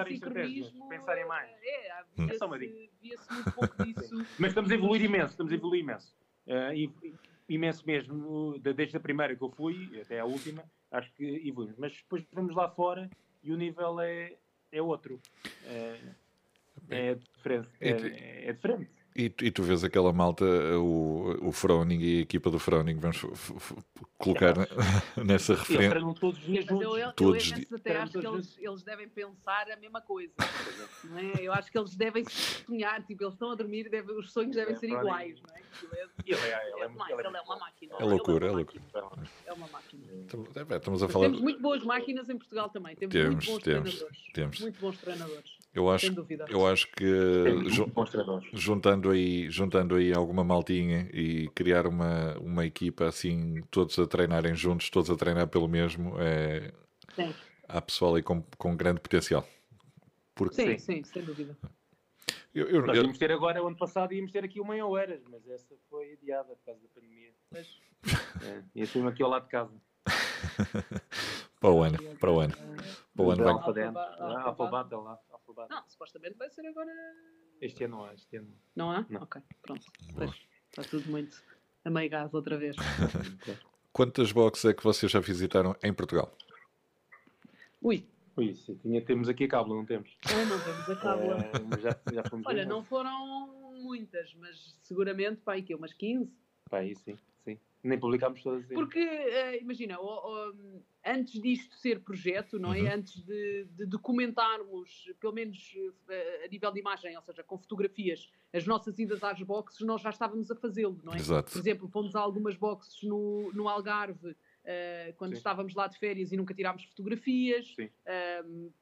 [SPEAKER 4] sincronismo, pensarem mais.
[SPEAKER 3] É, via-se hum. via muito pouco disso.
[SPEAKER 4] Mas estamos a evoluir imenso, estamos a evoluir imenso. Uh, imenso mesmo, desde a primeira que eu fui até a última, acho que evoluímos. Mas depois vamos lá fora e o nível é, é outro. É, é diferente. É, é diferente.
[SPEAKER 2] E, e, tu vês aquela malta, o, o Froning e a equipa do Froning, vamos colocar é. nessa referência.
[SPEAKER 4] todos os dias juntos.
[SPEAKER 3] Eu, eu, todos eu até acho que eles, eles, devem pensar a mesma coisa. Não é? Eu acho que eles devem sonhar, tipo, eles estão a dormir, deve, os sonhos devem é, ser iguais. Não é?
[SPEAKER 4] Ele, é, é,
[SPEAKER 3] ele é uma máquina.
[SPEAKER 2] É loucura, é,
[SPEAKER 3] loucura. É uma máquina.
[SPEAKER 2] Estamos a falar...
[SPEAKER 3] Temos muito boas máquinas em Portugal também. Temos, temos muito bons temos, treinadores.
[SPEAKER 2] Temos.
[SPEAKER 3] Muito bons treinadores.
[SPEAKER 2] Eu acho, eu acho que juntando aí, juntando aí alguma maltinha e criar uma, uma equipa assim, todos a treinarem juntos, todos a treinar pelo mesmo, é,
[SPEAKER 3] sim.
[SPEAKER 2] há pessoal aí com, com grande potencial.
[SPEAKER 3] Porque... Sim, sim, sem dúvida.
[SPEAKER 4] Eu, eu, Nós íamos ter agora, o ano passado, íamos ter aqui uma em Oeiras, mas essa foi adiada por causa da pandemia. Mas, é, e assim aqui ao lado de casa.
[SPEAKER 2] para o ano, para o ano. Para o ano
[SPEAKER 4] vai. Alfabat, lá.
[SPEAKER 3] Não, supostamente vai ser agora.
[SPEAKER 4] Este ano não há, este ano.
[SPEAKER 3] Não há? Não. Ok, pronto. está tudo muito a meio gás outra vez.
[SPEAKER 2] Quantas boxes é que vocês já visitaram em Portugal?
[SPEAKER 3] Ui.
[SPEAKER 4] Ui, sim. Tinha, temos aqui a cábula, não temos?
[SPEAKER 3] É, não temos a cábula.
[SPEAKER 4] É, já, já fomos
[SPEAKER 3] Olha, não foram muitas, mas seguramente, pá, que umas 15?
[SPEAKER 4] Pá, aí sim. Nem publicámos todas.
[SPEAKER 3] Porque, uh, imagina, antes disto ser projeto, não é? Uhum. Antes de, de, documentarmos, pelo menos uh, a nível de imagem, ou seja, com fotografias, as nossas idas às boxes, nós já estávamos a fazê-lo, não é?
[SPEAKER 2] Exato.
[SPEAKER 3] Por exemplo, fomos a algumas boxes no, no Algarve. Uh, quando Sim. estávamos lá de férias e nunca tirámos fotografias, uh,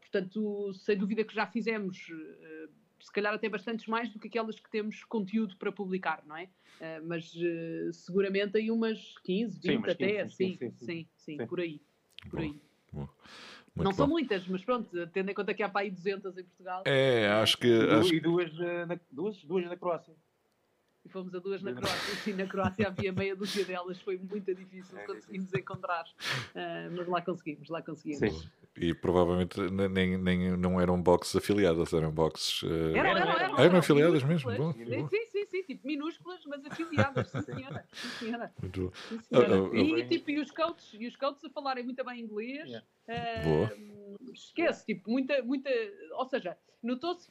[SPEAKER 3] portanto, sem dúvida que já fizemos se calhar até bastantes mais do que aquelas que temos conteúdo para publicar, não é? Uh, mas uh, seguramente aí umas 15, 20 sim, até, 15, sim, sim, sim, sim, por aí. Por aí. Bom, não bom. são muitas, mas pronto, tendo em conta que há para aí 200 em Portugal.
[SPEAKER 2] É, acho que.
[SPEAKER 4] Acho... E duas, uh, na, duas, duas na Croácia.
[SPEAKER 3] E fomos a duas na Croácia. E na Croácia havia meia dúzia delas, foi muito difícil, é, conseguimos encontrar. Uh, mas lá conseguimos, lá conseguimos. Sim.
[SPEAKER 2] E provavelmente nem, nem não eram boxes afiliadas, eram boxes.
[SPEAKER 3] Uh... Eram, eram, eram,
[SPEAKER 2] eram, eram afiliadas mesmo? Bom,
[SPEAKER 3] sim, sim, sim, sim, tipo minúsculas, mas afiliadas, sim senhora. Sim, senhora. Muito sim, senhora. Uh, uh, e, tipo, e, os coaches, e os coaches a falarem muito bem inglês. Yeah. esquece, tipo, muita, muita. Ou seja, notou-se.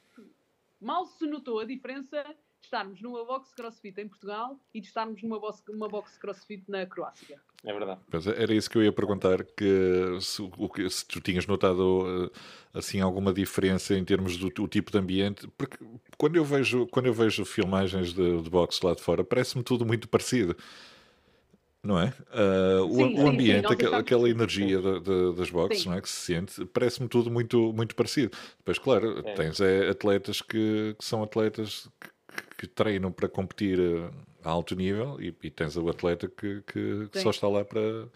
[SPEAKER 3] Mal se notou a diferença estarmos numa box crossfit em Portugal e de estarmos numa box, uma box crossfit na Croácia.
[SPEAKER 4] É verdade.
[SPEAKER 2] Pois era isso que eu ia perguntar, que se, o, se tu tinhas notado eh, assim alguma diferença em termos do, do, tipo de ambiente, porque quando eu vejo, quando eu vejo filmagens de, de boxe lá de fora, parece-me tudo muito parecido. Não é? Uh, sim, o, sim, ambiente, sim, aquela, aquela, energia de, de, das boxes não é? que se sente, parece-me tudo muito, muito parecido. Depois, claro, é. tens é, atletas que, que, são atletas que, que treinam para competir a alto nível e, e tens o atleta que, que, que só está lá para,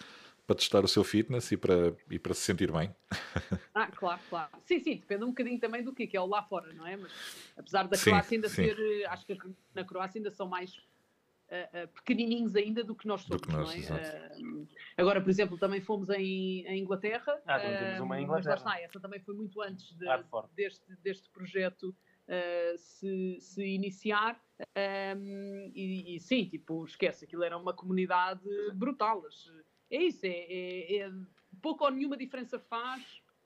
[SPEAKER 2] para testar o seu fitness e para, e para se sentir bem.
[SPEAKER 3] Ah, claro, claro. Sim, sim, depende um bocadinho também do que, que é o lá fora, não é? Mas apesar da sim, Croácia ainda sim. ser, eh, acho que na Croácia ainda são mais uh, uh, pequenininhos ainda do que nós somos, que nós, não é? Uh, agora, por exemplo, também fomos em, em Inglaterra.
[SPEAKER 4] Ah, temos uma em Inglaterra.
[SPEAKER 3] Mas lá está, essa também foi muito antes de, deste, deste projeto uh, se, se, iniciar. Um, ehm, e, e, sim, tipo, esquece, aquilo era uma comunidade brutal. É isso, é, é, é pouco ou nenhuma diferença faz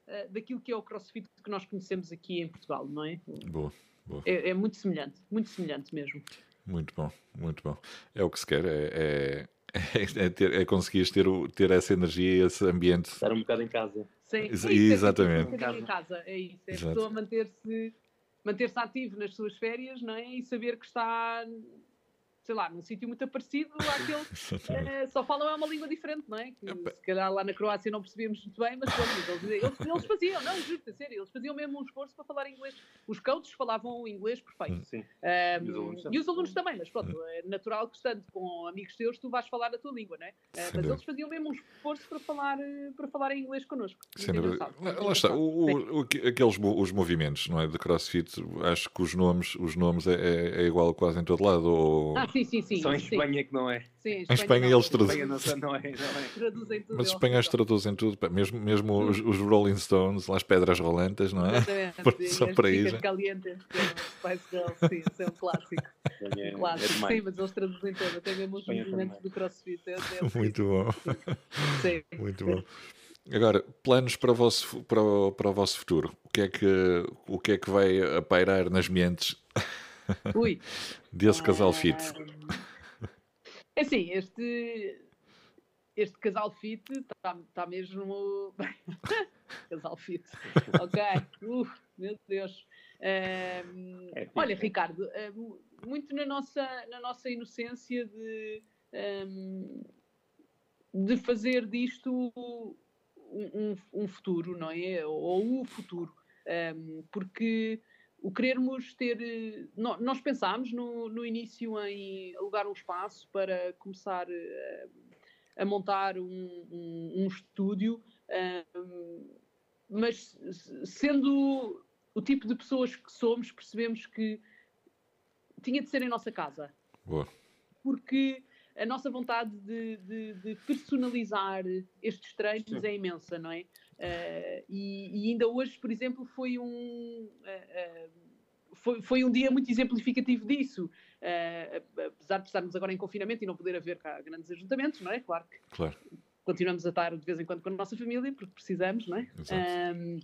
[SPEAKER 3] uh, daquilo que é o crossfit que nós conhecemos aqui em Portugal, não é?
[SPEAKER 2] Boa, boa.
[SPEAKER 3] É, é muito semelhante, muito semelhante mesmo.
[SPEAKER 2] Muito bom, muito bom. É o que se quer, é, é, É, ter, é conseguires ter, o- ter essa energia, esse ambiente.
[SPEAKER 4] Estar um bocado em casa.
[SPEAKER 3] Sim,
[SPEAKER 2] Ex-
[SPEAKER 3] é isso, é
[SPEAKER 2] exatamente.
[SPEAKER 3] um bocadinho em casa, é isso. É a pessoa manter-se manter-se ativo nas suas férias, não é? E saber que está, sei lá, num sítio muito parecido àquele. eh, só falam é uma língua diferente, não é? Que, se calhar lá na Croácia não percebíamos muito bem, mas pronto, eles, eles, eles faziam, não, juro, a sério, eles faziam mesmo um esforço para falar inglês. Os coaches falavam inglês perfeito.
[SPEAKER 4] Sim.
[SPEAKER 3] Um,
[SPEAKER 4] E os alunos
[SPEAKER 3] e os alunos também, mas pronto, é natural que estando com amigos teus, tu vais falar a tua língua, não é? Uh, mas
[SPEAKER 2] dúvida.
[SPEAKER 3] eles faziam mesmo um esforço para falar, eh, para falar em inglês connosco.
[SPEAKER 2] Sem dúvida. Lá, está, o, o- o- aqueles os movimentos não é, de crossfit, acho que os nomes, os nomes é, é- é igual quase em todo lado. Ou...
[SPEAKER 3] Ah, sim, sim, sim.
[SPEAKER 4] Só em
[SPEAKER 3] sim.
[SPEAKER 4] Espanha que não é.
[SPEAKER 3] Sim,
[SPEAKER 2] Em Espanha eles
[SPEAKER 3] não,
[SPEAKER 2] traduzem.
[SPEAKER 4] Espanha não, não é. Não é.
[SPEAKER 3] Traduzem tudo.
[SPEAKER 2] Mas
[SPEAKER 3] é
[SPEAKER 2] os espanhóis
[SPEAKER 3] horrível.
[SPEAKER 2] traduzem tudo, mesmo, mesmo os, os Rolling Stones, lá as pedras rolantes, não é?
[SPEAKER 3] Exatamente,
[SPEAKER 2] Por-
[SPEAKER 3] sim,
[SPEAKER 2] só
[SPEAKER 3] as
[SPEAKER 2] para já.
[SPEAKER 3] calientes, é Spice Girls, sim, isso é um clássico.
[SPEAKER 4] Espanha é,
[SPEAKER 3] Um clássico.
[SPEAKER 4] é
[SPEAKER 3] sim, mas eles traduzem tudo, até mesmo os
[SPEAKER 4] Espanha
[SPEAKER 3] movimentos
[SPEAKER 4] também.
[SPEAKER 3] do crossfit. É, é
[SPEAKER 2] Muito bom,
[SPEAKER 3] Sim.
[SPEAKER 2] muito bom. Agora, planos para o vosso, para o, para o vosso futuro. O que, é que, o que é que vai a pairar nas mentes
[SPEAKER 3] Ui.
[SPEAKER 2] desse casal fit?
[SPEAKER 3] Ah, É assim, este, este casal fit está tá mesmo. casal fit. Ok. Uf, meu Deus. Ahm,
[SPEAKER 4] É
[SPEAKER 3] olha. Ricardo, muito na nossa, na nossa inocência de, ahm, de fazer disto um, um- um futuro, não é? Ou o futuro. Porque o querermos ter. eh, nó- Nós pensámos no, no início em alugar um espaço para começar eh, a montar um, um- um estúdio, mas sendo o tipo de pessoas que somos, percebemos que tinha de ser em nossa casa
[SPEAKER 2] Boa.
[SPEAKER 3] porque a nossa vontade de, de- de personalizar estes treinos
[SPEAKER 4] Sim.
[SPEAKER 3] é imensa, não é? Eh, e, e ainda hoje, por exemplo, foi um, eh, foi, foi um dia muito exemplificativo disso. Eh, apesar de estarmos agora em confinamento e não poder haver cá grandes ajuntamentos, não é? Claro que
[SPEAKER 2] Claro,
[SPEAKER 3] continuamos a estar de vez em quando com a nossa família, porque precisamos, não é?
[SPEAKER 2] exato.
[SPEAKER 3] Ahm,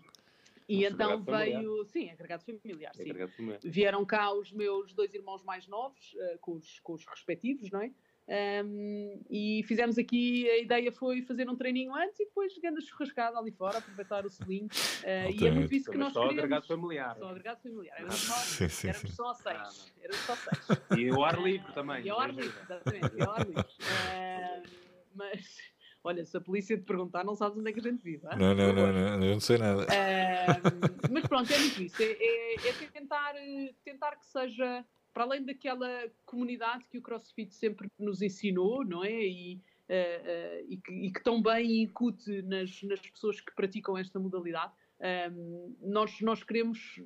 [SPEAKER 3] e
[SPEAKER 4] Nosso
[SPEAKER 3] então
[SPEAKER 4] agregado familiar.
[SPEAKER 3] veio, sim, agregado familiar,
[SPEAKER 4] É
[SPEAKER 3] sim
[SPEAKER 4] agregado familiar.
[SPEAKER 3] vieram cá os meus dois irmãos mais novos, eh, com, os, com os respectivos, não é? Ahm, e fizemos aqui, a ideia foi fazer um treininho antes e depois grande churrascada ali fora, aproveitar o selinho. eh, e é muito isso que nós
[SPEAKER 4] só agregado
[SPEAKER 3] queremos.
[SPEAKER 4] familiar.
[SPEAKER 3] Só agregado familiar.
[SPEAKER 4] Ah,
[SPEAKER 3] Éramos só,
[SPEAKER 2] Sim, sim,
[SPEAKER 3] éramos
[SPEAKER 2] sim.
[SPEAKER 3] só
[SPEAKER 4] Ah,
[SPEAKER 3] seis. Éramos só seis.
[SPEAKER 4] E o ar livre também.
[SPEAKER 3] E ao ar livre, exatamente, e ao ar livre. Ahm, mas, olha, se a polícia te perguntar, não sabes onde é que a gente vive. ah?
[SPEAKER 2] Não, não, não, não, eu não sei nada.
[SPEAKER 3] Ahm, mas pronto, é muito isso. É, é- é tentar, eh, tentar que seja, para além daquela comunidade que o CrossFit sempre nos ensinou, não é? E, eh, eh, e, que, e que tão bem incute nas, nas pessoas que praticam esta modalidade. Ahm, nós, nós queremos,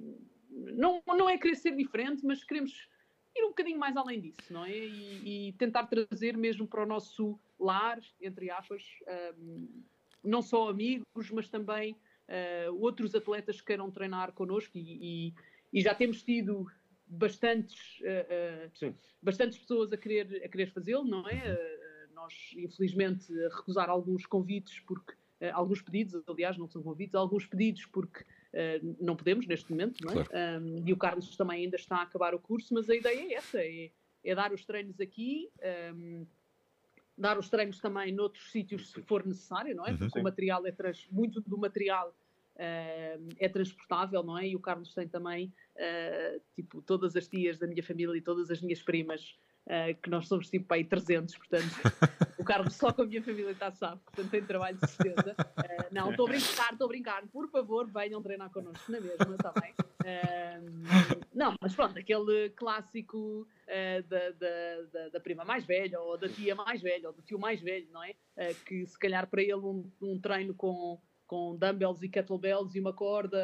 [SPEAKER 3] não, não é querer ser diferente, mas queremos ir um bocadinho mais além disso, não é? E, e tentar trazer mesmo para o nosso lar, entre aspas, ahm, não só amigos, mas também eh, outros atletas que queiram treinar connosco e, e- e já temos tido bastantes, eh,
[SPEAKER 4] Sim.
[SPEAKER 3] bastantes pessoas a querer, a querer fazê-lo, não é? Eh, nós, infelizmente, recusar alguns convites, porque alguns pedidos, aliás, não são convites, alguns pedidos porque eh, não podemos neste momento, não é?
[SPEAKER 2] Claro.
[SPEAKER 3] Um, e o Carlos também ainda está a acabar o curso, mas a ideia é essa, é, é dar os treinos aqui, um, dar os treinos também noutros sítios se for necessário, não é?
[SPEAKER 2] Uhum.
[SPEAKER 3] Porque
[SPEAKER 4] Sim.
[SPEAKER 3] o material é trans, muito do material um, é transportável, não é? E o Carlos tem também, uh, tipo, todas as tias da minha família e todas as minhas primas, uh, que nós somos tipo aí 300, portanto, o Carlos só com a minha família está sabe, portanto tem trabalho de certeza. Uh, não, estou a brincar, estou a brincar, por favor, venham treinar connosco na mesma, está bem? Não, mas pronto, aquele clássico da, da, da, prima mais velha, ou da tia mais velha, ou do tio mais velho, não é? Que se calhar para ele um, um treino com, com dumbbells e kettlebells e uma corda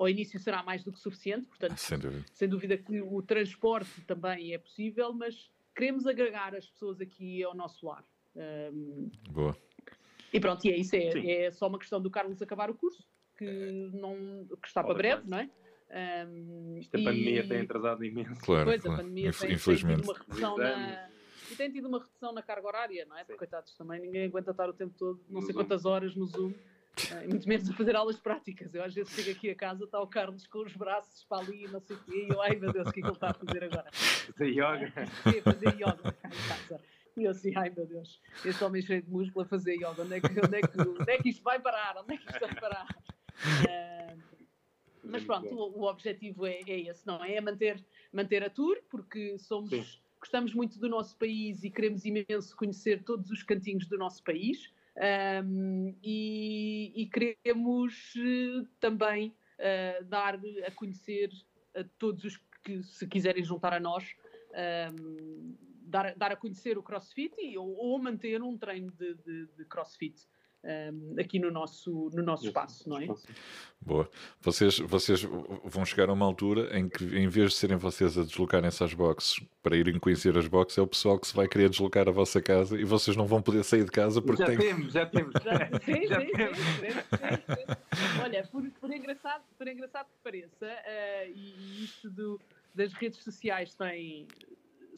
[SPEAKER 3] ao início será mais do que suficiente, portanto,
[SPEAKER 2] Sem dúvida.
[SPEAKER 3] sem dúvida que o transporte também é possível, mas queremos agregar as pessoas aqui ao nosso lar. Um,
[SPEAKER 2] Boa.
[SPEAKER 3] e pronto, e é isso, é, é só uma questão do Carlos acabar o curso, que, não, que está para breve, não é? Um,
[SPEAKER 4] Isto a
[SPEAKER 3] e-
[SPEAKER 4] pandemia tem atrasado imenso.
[SPEAKER 2] Claro,
[SPEAKER 3] Pois, a
[SPEAKER 2] claro.
[SPEAKER 3] pandemia
[SPEAKER 2] Inf-
[SPEAKER 3] tem, tem
[SPEAKER 2] Infelizmente.
[SPEAKER 3] tido uma redução na... E tem tido uma redução na carga horária, não é? Porque,
[SPEAKER 4] Sim.
[SPEAKER 3] coitados, também ninguém aguenta estar o tempo todo, não
[SPEAKER 4] No
[SPEAKER 3] sei
[SPEAKER 4] Zoom.
[SPEAKER 3] quantas horas no Zoom, e muito menos a fazer aulas práticas. Eu às vezes chego aqui a casa, está o Carlos com os braços para ali e não sei o quê, e eu, ai meu Deus, o que é que ele está a fazer agora?
[SPEAKER 4] Fazer yoga.
[SPEAKER 3] Queria fazer yoga em casa. E eu assim, ai meu Deus, este homem cheio de músculo a fazer yoga, onde é que, onde é que, onde é que isto vai parar? Onde é que isto vai parar? Uh, mas pronto, o, o objetivo é, é, esse, não é? É manter, manter a tour, porque somos, gostamos muito do nosso país e queremos imenso conhecer todos os cantinhos do nosso país. Um, e, e, queremos uh, também uh, dar a conhecer a todos os que se quiserem juntar a nós, um, dar, dar a conhecer o CrossFit e, ou, ou manter um treino de, de, de CrossFit um, aqui no nosso, no nosso espaço, não é?
[SPEAKER 2] Boa. Vocês, vocês vão chegar a uma altura em que, em vez de serem vocês a deslocarem-se às boxes para irem conhecer as boxes, é o pessoal que se vai querer deslocar a vossa casa e vocês não vão poder sair de casa porque
[SPEAKER 4] já
[SPEAKER 2] têm...
[SPEAKER 4] temos, já temos.
[SPEAKER 3] Já, sim, já sim, temos. Sim, sim, Olha, por, por, engraçado, por engraçado que pareça, uh, e isto do, das redes sociais tem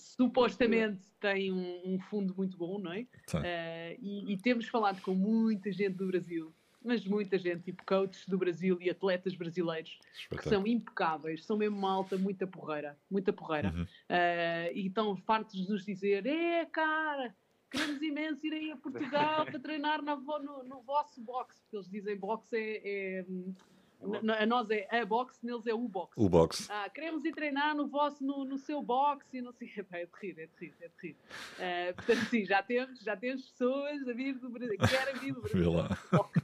[SPEAKER 3] supostamente tem um, um, fundo muito bom, não é? Uh, e, e, temos falado com muita gente do Brasil, mas muita gente, tipo coaches do Brasil e atletas brasileiros, que são impecáveis, são mesmo malta, muita porreira, muita porreira. Uhum. Uh, e estão fartos de nos dizer: é, cara, queremos imenso ir aí a Portugal para treinar no, no, no vosso box, porque eles dizem box é, é a nós é a box, neles é o box.
[SPEAKER 2] O box.
[SPEAKER 3] Ah, queremos ir treinar no vosso, no, no seu box e não sei. É terrível, é terrível, é terrível. Uh, portanto, sim, já temos, já temos pessoas a vir do Brasil, que querem vir do Brasil.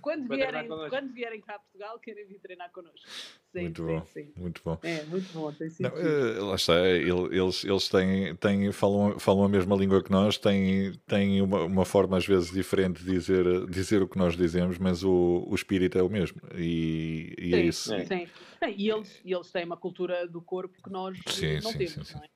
[SPEAKER 3] Quando vierem, quando vierem cá a Portugal, querem vir treinar connosco. Sim,
[SPEAKER 2] muito
[SPEAKER 3] sim,
[SPEAKER 2] bom,
[SPEAKER 3] sim.
[SPEAKER 2] muito bom.
[SPEAKER 3] É, muito bom. Tem sido
[SPEAKER 2] não, uh, lá está, eles, eles têm, têm, falam, falam a mesma língua que nós, têm, têm uma, uma forma às vezes diferente de dizer, dizer o que nós dizemos, mas o, o espírito é o mesmo. E, e é isso.
[SPEAKER 3] É. Sim. E eles, eles têm uma cultura do corpo que nós sim, não sim, temos, não é?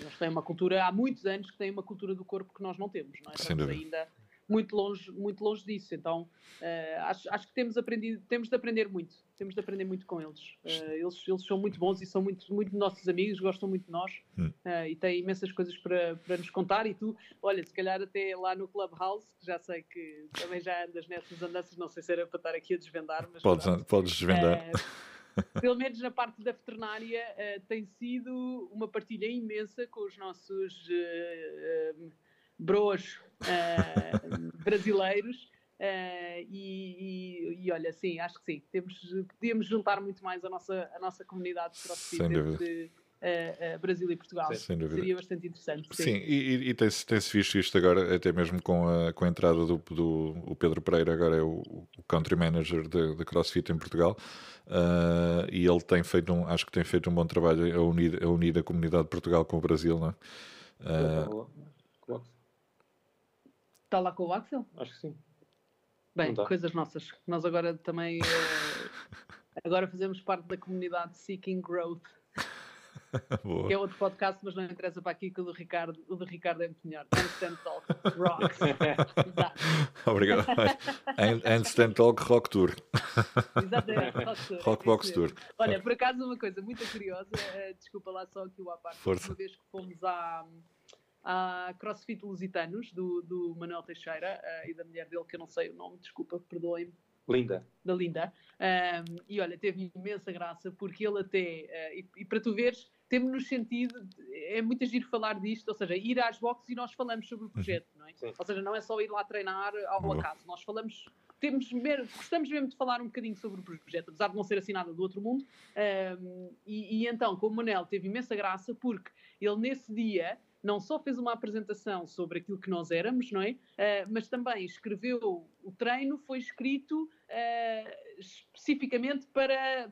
[SPEAKER 3] Eles têm uma cultura, há muitos anos que têm uma cultura do corpo que nós não temos, não é?
[SPEAKER 2] Sem
[SPEAKER 3] Estamos ainda muito longe, muito longe disso. Então, uh, acho, acho que temos aprendido, temos de aprender muito, temos de aprender muito com eles. Uh, eles, eles são muito bons e são muito, muito nossos amigos, gostam muito de nós hum. uh, e têm imensas coisas para, para nos contar. E tu, olha, se calhar até lá no Clubhouse, que já sei que também já andas nessas andanças, não sei se era para estar aqui a desvendar, mas.
[SPEAKER 2] Podes, podes desvendar.
[SPEAKER 3] pelo menos na parte da veterinária, tem sido uma partilha imensa com os nossos bros uh, brasileiros. Uh, e, e, e, olha, sim, acho que sim, temos, podíamos juntar muito mais a nossa, a nossa comunidade de crossfit entre uh, Brasil e Portugal. Seria bastante interessante.
[SPEAKER 2] Sim, sim e, e tem-se tem visto isto agora, até mesmo com a, com a entrada do, do o Pedro Pereira, agora é o, o country manager de, de crossfit em Portugal. Uh, e ele tem feito um, acho que tem feito um bom trabalho a unir a, unir a comunidade de Portugal com o Brasil, não é?
[SPEAKER 3] Está lá com o Axel?
[SPEAKER 4] Acho que sim.
[SPEAKER 3] Bem, coisas nossas. Nós agora também. Uh, agora fazemos parte da comunidade Seeking Growth. que é outro podcast, mas não interessa para aqui que o do Ricardo, o do Ricardo é muito melhor. Handstand Talk Rocks.
[SPEAKER 2] Obrigado. Handstand Talk Rock Tour.
[SPEAKER 3] Exatamente, Rock Tour.
[SPEAKER 2] Rock Box Tour.
[SPEAKER 3] Olha, por acaso, uma coisa muito curiosa, uh, desculpa lá só aqui o à parte. Força. Uma vez que fomos à a CrossFit Lusitanos, do, do Manuel Teixeira uh, e da mulher dele, que eu não sei o nome, desculpa, perdoem-me.
[SPEAKER 4] Linda.
[SPEAKER 3] Da Linda. Um, e olha, teve imensa graça, porque ele até, uh, e, e, para tu veres, temos-nos sentido, é muito agir falar disto, ou seja, ir às boxes e nós falamos sobre o projeto, não é? Sim. Ou seja, não é só ir lá treinar ao Boa. acaso, nós falamos temos mesmo, gostamos mesmo de falar um bocadinho sobre o projeto, apesar de não ser assinado do outro mundo. Um, e, e, então, com o Manel, teve imensa graça, porque ele nesse dia não só fez uma apresentação sobre aquilo que nós éramos, não é? Uh, mas também escreveu o treino, foi escrito uh, especificamente para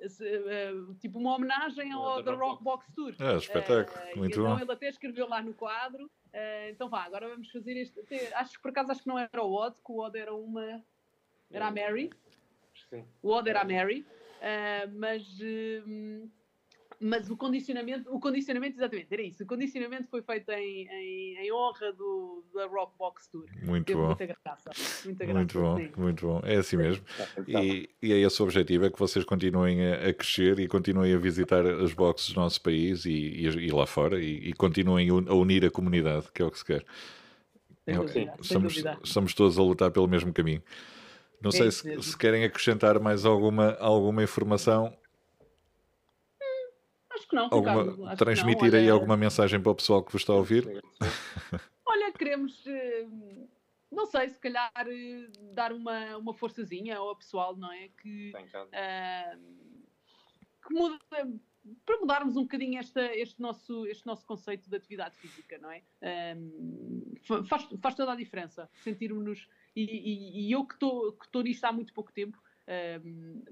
[SPEAKER 3] uh, tipo uma homenagem ao The Rock Box Tour.
[SPEAKER 2] É, espetáculo, muito
[SPEAKER 3] então
[SPEAKER 2] bom.
[SPEAKER 3] ele até escreveu lá no quadro. então vá, agora vamos fazer este. Até, acho que por acaso acho que não era o Odd, que o Odd era uma. Era a Mary. Sim. O Odd era a Mary. mas mas o condicionamento, o condicionamento, exatamente, era isso. O condicionamento foi feito em, em, em honra do, da Rock Box Tour.
[SPEAKER 2] Muito
[SPEAKER 3] Teve
[SPEAKER 2] bom.
[SPEAKER 3] Muita graça. Muita graça
[SPEAKER 2] muito bom,
[SPEAKER 3] sim.
[SPEAKER 2] muito bom. É assim mesmo. E, e é esse o objetivo: é que vocês continuem a, a crescer e continuem a visitar as boxes do nosso país e, e, e lá fora e, e, continuem a unir a comunidade, que é o que se quer.
[SPEAKER 3] É, dúvida,
[SPEAKER 2] somos, somos todos a lutar pelo mesmo caminho. Não é sei se, se, querem acrescentar mais alguma, alguma informação
[SPEAKER 3] que não,
[SPEAKER 2] alguma,
[SPEAKER 3] Ricardo. Acho
[SPEAKER 2] transmitir
[SPEAKER 3] que não.
[SPEAKER 2] aí
[SPEAKER 3] Olha,
[SPEAKER 2] alguma mensagem para o pessoal que vos está a ouvir?
[SPEAKER 3] Olha, queremos, eh, não sei, se calhar eh, dar uma, uma forçazinha ao pessoal, não é? Que, ah, que muda, para mudarmos um bocadinho esta, este, nosso, este nosso conceito de atividade física, não é? Fa- faz, faz toda a diferença sentirmos-nos. E, e- e eu que estou que estou nisto há muito pouco tempo, ahm,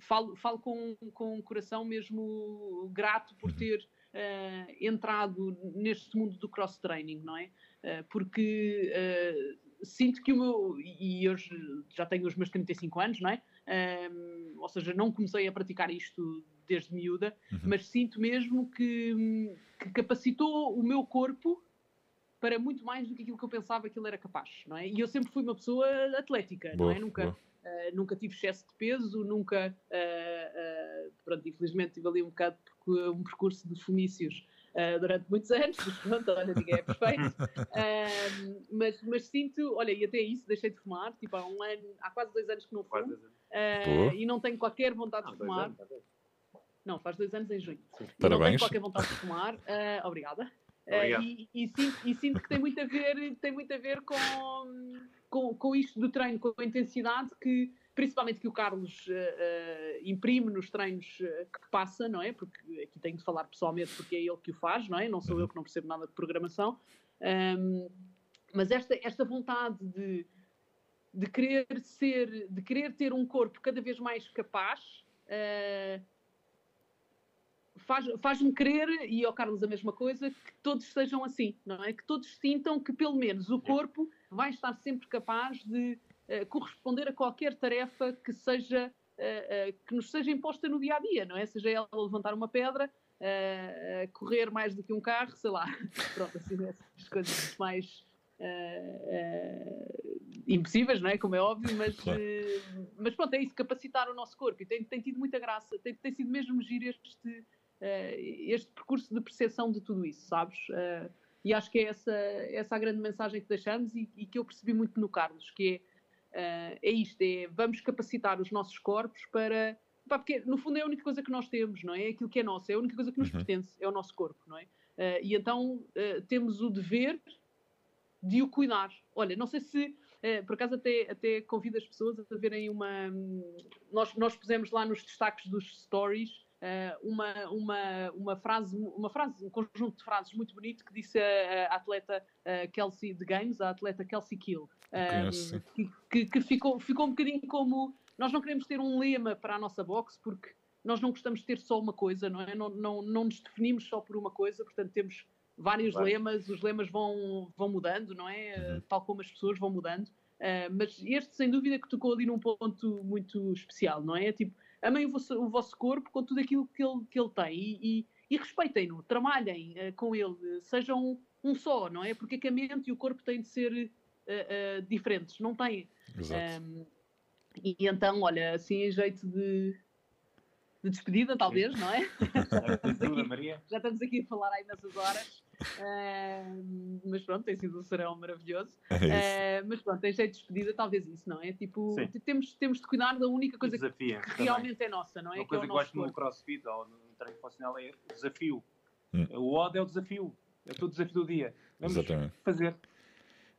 [SPEAKER 3] falo, falo com, com um coração mesmo grato por
[SPEAKER 2] Uhum.
[SPEAKER 3] ter ah, entrado neste mundo do cross-training, não é? Ah, porque ah, sinto que o meu. E hoje já tenho os meus 35 anos, não é? Ahm, ou seja, não comecei a praticar isto desde miúda,
[SPEAKER 2] Uhum.
[SPEAKER 3] mas sinto mesmo que, que capacitou o meu corpo para muito mais do que aquilo que eu pensava que ele era capaz, não é? E eu sempre fui uma pessoa atlética, não
[SPEAKER 2] Boa,
[SPEAKER 3] é? Nunca,
[SPEAKER 2] boa.
[SPEAKER 3] Ah, nunca tive excesso de peso, nunca, ah, ah, pronto, infelizmente tive ali um bocado um percurso de fomícios ah, durante muitos anos, mas pronto, olha, ninguém é perfeito. Mas, mas sinto, olha, e até isso, deixei de fumar, tipo, há um ano, há quase dois anos que não fumo, e não tenho qualquer vontade
[SPEAKER 4] Não,
[SPEAKER 3] de fumar.
[SPEAKER 4] anos.
[SPEAKER 3] Não, faz dois anos em junho. E Não
[SPEAKER 2] Parabéns.
[SPEAKER 3] tenho qualquer vontade de fumar. Obrigada.
[SPEAKER 4] Obrigado.
[SPEAKER 3] e, e sinto, e sinto que tem muito a ver, tem muito a ver com, com, com isto do treino, com a intensidade que, principalmente que o Carlos ah, ah, imprime nos treinos que passa, não é? Porque aqui tenho de falar pessoalmente porque é ele que o faz, não é? Não sou eu que não percebo nada de programação. Ahm, mas esta, esta vontade de, de querer ser, de querer ter um corpo cada vez mais capaz, faz- faz-me querer, e ao Carlos a mesma coisa, que todos sejam assim, não é? Que todos sintam que pelo menos o corpo vai estar sempre capaz de eh, corresponder a qualquer tarefa que seja eh, eh, que nos seja imposta no dia a dia, não é? Seja ela levantar uma pedra, correr mais do que um carro, sei lá, pronto, assim, essas coisas mais eh, eh, impossíveis, não é? Como é óbvio, mas,
[SPEAKER 2] Claro.
[SPEAKER 3] eh, mas pronto, é isso, capacitar o nosso corpo e tem, tem tido muita graça, tem, tem sido mesmo giro este, este percurso de percepção de tudo isso, sabes? Eh, e acho que é essa, essa a grande mensagem que deixamos e, e que eu percebi muito no Carlos, que é, eh, é isto, é vamos capacitar os nossos corpos para... pá, porque no fundo é a única coisa que nós temos, não é? É Aquilo que é nosso, é a única coisa que nos
[SPEAKER 2] Uhum.
[SPEAKER 3] pertence, é o nosso corpo, não é? Eh, e então eh, temos o dever de o cuidar. Olha, não sei se, eh, por acaso até, até convido as pessoas a verem uma... hum, Nós, nós pusemos lá nos destaques dos stories eh, uma, uma, uma frase, uma frase, um conjunto de frases muito bonito que disse a, a atleta eh, Kelsey de Games, a atleta Kelsey Kill, eh,
[SPEAKER 2] Conheço,
[SPEAKER 3] que, que, ficou, ficou um bocadinho como nós não queremos ter um lema para a nossa box porque nós não gostamos de ter só uma coisa, não é? Não, não, não nos definimos só por uma coisa, portanto temos vários lemas, os lemas vão, vão mudando, não é?
[SPEAKER 2] Uhum.
[SPEAKER 3] Uh, Tal como as pessoas vão mudando. Uh, mas este, sem dúvida, que tocou ali num ponto muito especial, não é? Tipo, amem o vosso, o vosso corpo com tudo aquilo que ele, que ele tem e, e, e respeitem-no, trabalhem uh, com ele, sejam um só, não é? Porque é que a mente e o corpo têm de ser uh, uh, diferentes, não têm.
[SPEAKER 2] Exato.
[SPEAKER 3] Um, e então, olha, assim em jeito de, de despedida, talvez, não é?
[SPEAKER 4] Ajuda, Maria.
[SPEAKER 3] Já estamos aqui a falar aí nessas horas. Mas pronto, tem sido um serão maravilhoso.
[SPEAKER 2] É.
[SPEAKER 3] Uh, mas pronto, em jeito de despedida, talvez isso, não é? Tipo,
[SPEAKER 4] Sim.
[SPEAKER 3] temos, temos de cuidar da única coisa que
[SPEAKER 4] Desafia.
[SPEAKER 3] realmente é nossa, não é?
[SPEAKER 4] Uma
[SPEAKER 3] que é
[SPEAKER 4] coisa
[SPEAKER 3] o
[SPEAKER 4] que
[SPEAKER 3] nosso
[SPEAKER 4] gosto no
[SPEAKER 3] corpo.
[SPEAKER 4] crossfit ou no treino funcional é o desafio.
[SPEAKER 2] Hum.
[SPEAKER 4] O odd é o desafio. É o teu desafio do dia. Vamos
[SPEAKER 2] Exatamente.
[SPEAKER 4] fazer.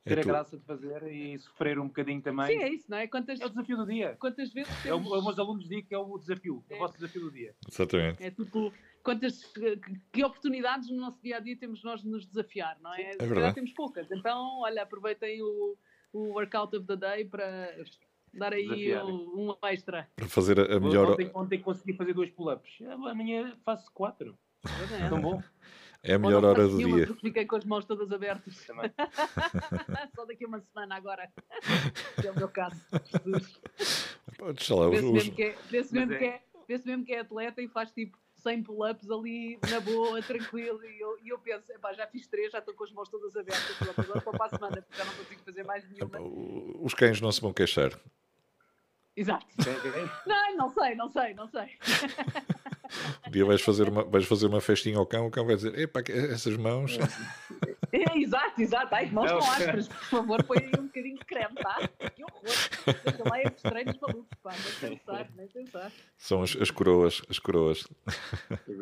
[SPEAKER 2] É
[SPEAKER 4] Ter a
[SPEAKER 2] tu-
[SPEAKER 4] graça de fazer e sofrer um bocadinho também.
[SPEAKER 3] Sim, é isso, não é? Quantas,
[SPEAKER 4] É o desafio do dia.
[SPEAKER 3] quantas vezes
[SPEAKER 4] É o,
[SPEAKER 3] temos...
[SPEAKER 4] os meus alunos dizem que é o desafio. É
[SPEAKER 3] É.
[SPEAKER 4] o vosso desafio do dia.
[SPEAKER 2] Exatamente.
[SPEAKER 3] É tipo, quantas, que, oportunidades no nosso dia a dia temos nós de nos desafiar, não é? Se calhar
[SPEAKER 2] verdade.
[SPEAKER 3] temos poucas. Então, olha, aproveitem o, o workout of the day para dar aí
[SPEAKER 4] Desafiarem.
[SPEAKER 3] um, um extra.
[SPEAKER 2] Para fazer a melhor.
[SPEAKER 4] Ontem, ontem consegui fazer dois pull-ups. Amanhã faço quatro.
[SPEAKER 3] É.
[SPEAKER 4] Tão bom.
[SPEAKER 2] É a melhor hora do dia.
[SPEAKER 3] Fiquei com as mãos todas abertas.
[SPEAKER 4] Também.
[SPEAKER 3] Só daqui a uma semana agora. É o meu caso. Jesus. Mesmo, que é, mesmo, que
[SPEAKER 4] é-
[SPEAKER 3] é, vê-se mesmo que é atleta e faz tipo 100 pull-ups ali na boa, tranquilo. E eu, e eu penso, epá, já fiz três, já estou com as mãos todas abertas. Pronto, agora para a semana, porque já não consigo fazer mais nenhuma.
[SPEAKER 2] os cães não se vão queixar.
[SPEAKER 3] Exato. Não, não sei, não sei, não sei.
[SPEAKER 2] Um dia vais fazer uma, vais fazer uma festinha ao cão, o cão vai dizer: Epá, essas mãos.
[SPEAKER 3] É, exato, exato. Ai, que mãos
[SPEAKER 4] Não.
[SPEAKER 3] estão ásperas, por favor, põe aí um bocadinho de creme, tá? Que horror. Deixa lá esses treinos malucos, pá. Nem pensar, nem pensar.
[SPEAKER 2] São as, as coroas, as coroas.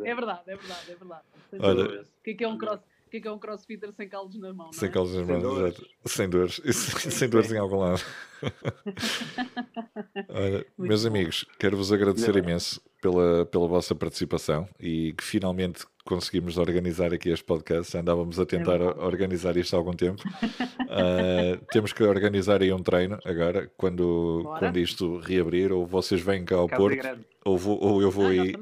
[SPEAKER 3] É verdade, é verdade, é verdade.
[SPEAKER 2] Olha-.
[SPEAKER 3] O que é que é um cross? O que é que é um crossfitter sem caldos na mão, não
[SPEAKER 2] Sem
[SPEAKER 3] é?
[SPEAKER 2] calças nas
[SPEAKER 4] Sem
[SPEAKER 2] mãos,
[SPEAKER 4] dores.
[SPEAKER 2] exato. Sem dores. Isso, sem dores em algum lado. Olha, meus
[SPEAKER 3] bom.
[SPEAKER 2] amigos, quero-vos agradecer imenso pela, pela vossa participação e que finalmente conseguimos organizar aqui este podcast. Andávamos a tentar
[SPEAKER 3] verdade.
[SPEAKER 2] organizar isto há algum tempo. Ah, temos que organizar aí um treino agora, quando,
[SPEAKER 3] Bora.
[SPEAKER 2] quando isto reabrir, ou vocês vêm cá ao
[SPEAKER 4] Casa é
[SPEAKER 2] Porto,
[SPEAKER 4] grande.
[SPEAKER 2] ou, vou- ou eu vou
[SPEAKER 3] Ah,
[SPEAKER 2] aí.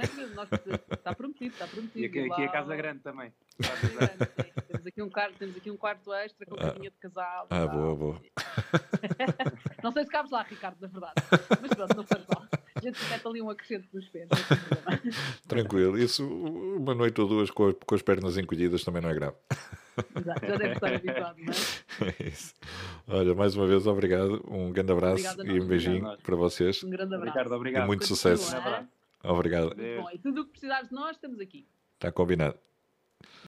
[SPEAKER 3] Está prometido, está prometido.
[SPEAKER 4] E aqui, aqui é casa grande também. Casa grande.
[SPEAKER 3] Temos aqui um quarto, temos aqui um quarto extra com
[SPEAKER 2] Ah.
[SPEAKER 3] caminha de casal.
[SPEAKER 2] Ah,
[SPEAKER 3] tal.
[SPEAKER 2] boa, boa.
[SPEAKER 3] Não sei se cabes lá, Ricardo, na verdade. Mas pronto, não faz mal. A gente mete ali um acrescento nos pés.
[SPEAKER 2] Tranquilo. Isso, uma noite ou duas com, com as pernas encolhidas também não é grave.
[SPEAKER 3] Exato, já deve estar habituado, não é?
[SPEAKER 2] É isso. Olha, mais uma vez, obrigado. Um grande abraço
[SPEAKER 3] Obrigada
[SPEAKER 2] e um beijinho para vocês.
[SPEAKER 3] Um grande abraço.
[SPEAKER 4] Ricardo, obrigado.
[SPEAKER 2] E muito
[SPEAKER 3] Continua,
[SPEAKER 2] sucesso.
[SPEAKER 4] Um abraço.
[SPEAKER 2] Obrigado.
[SPEAKER 3] Bom. E tudo o que precisares de nós, estamos aqui.
[SPEAKER 2] Está combinado.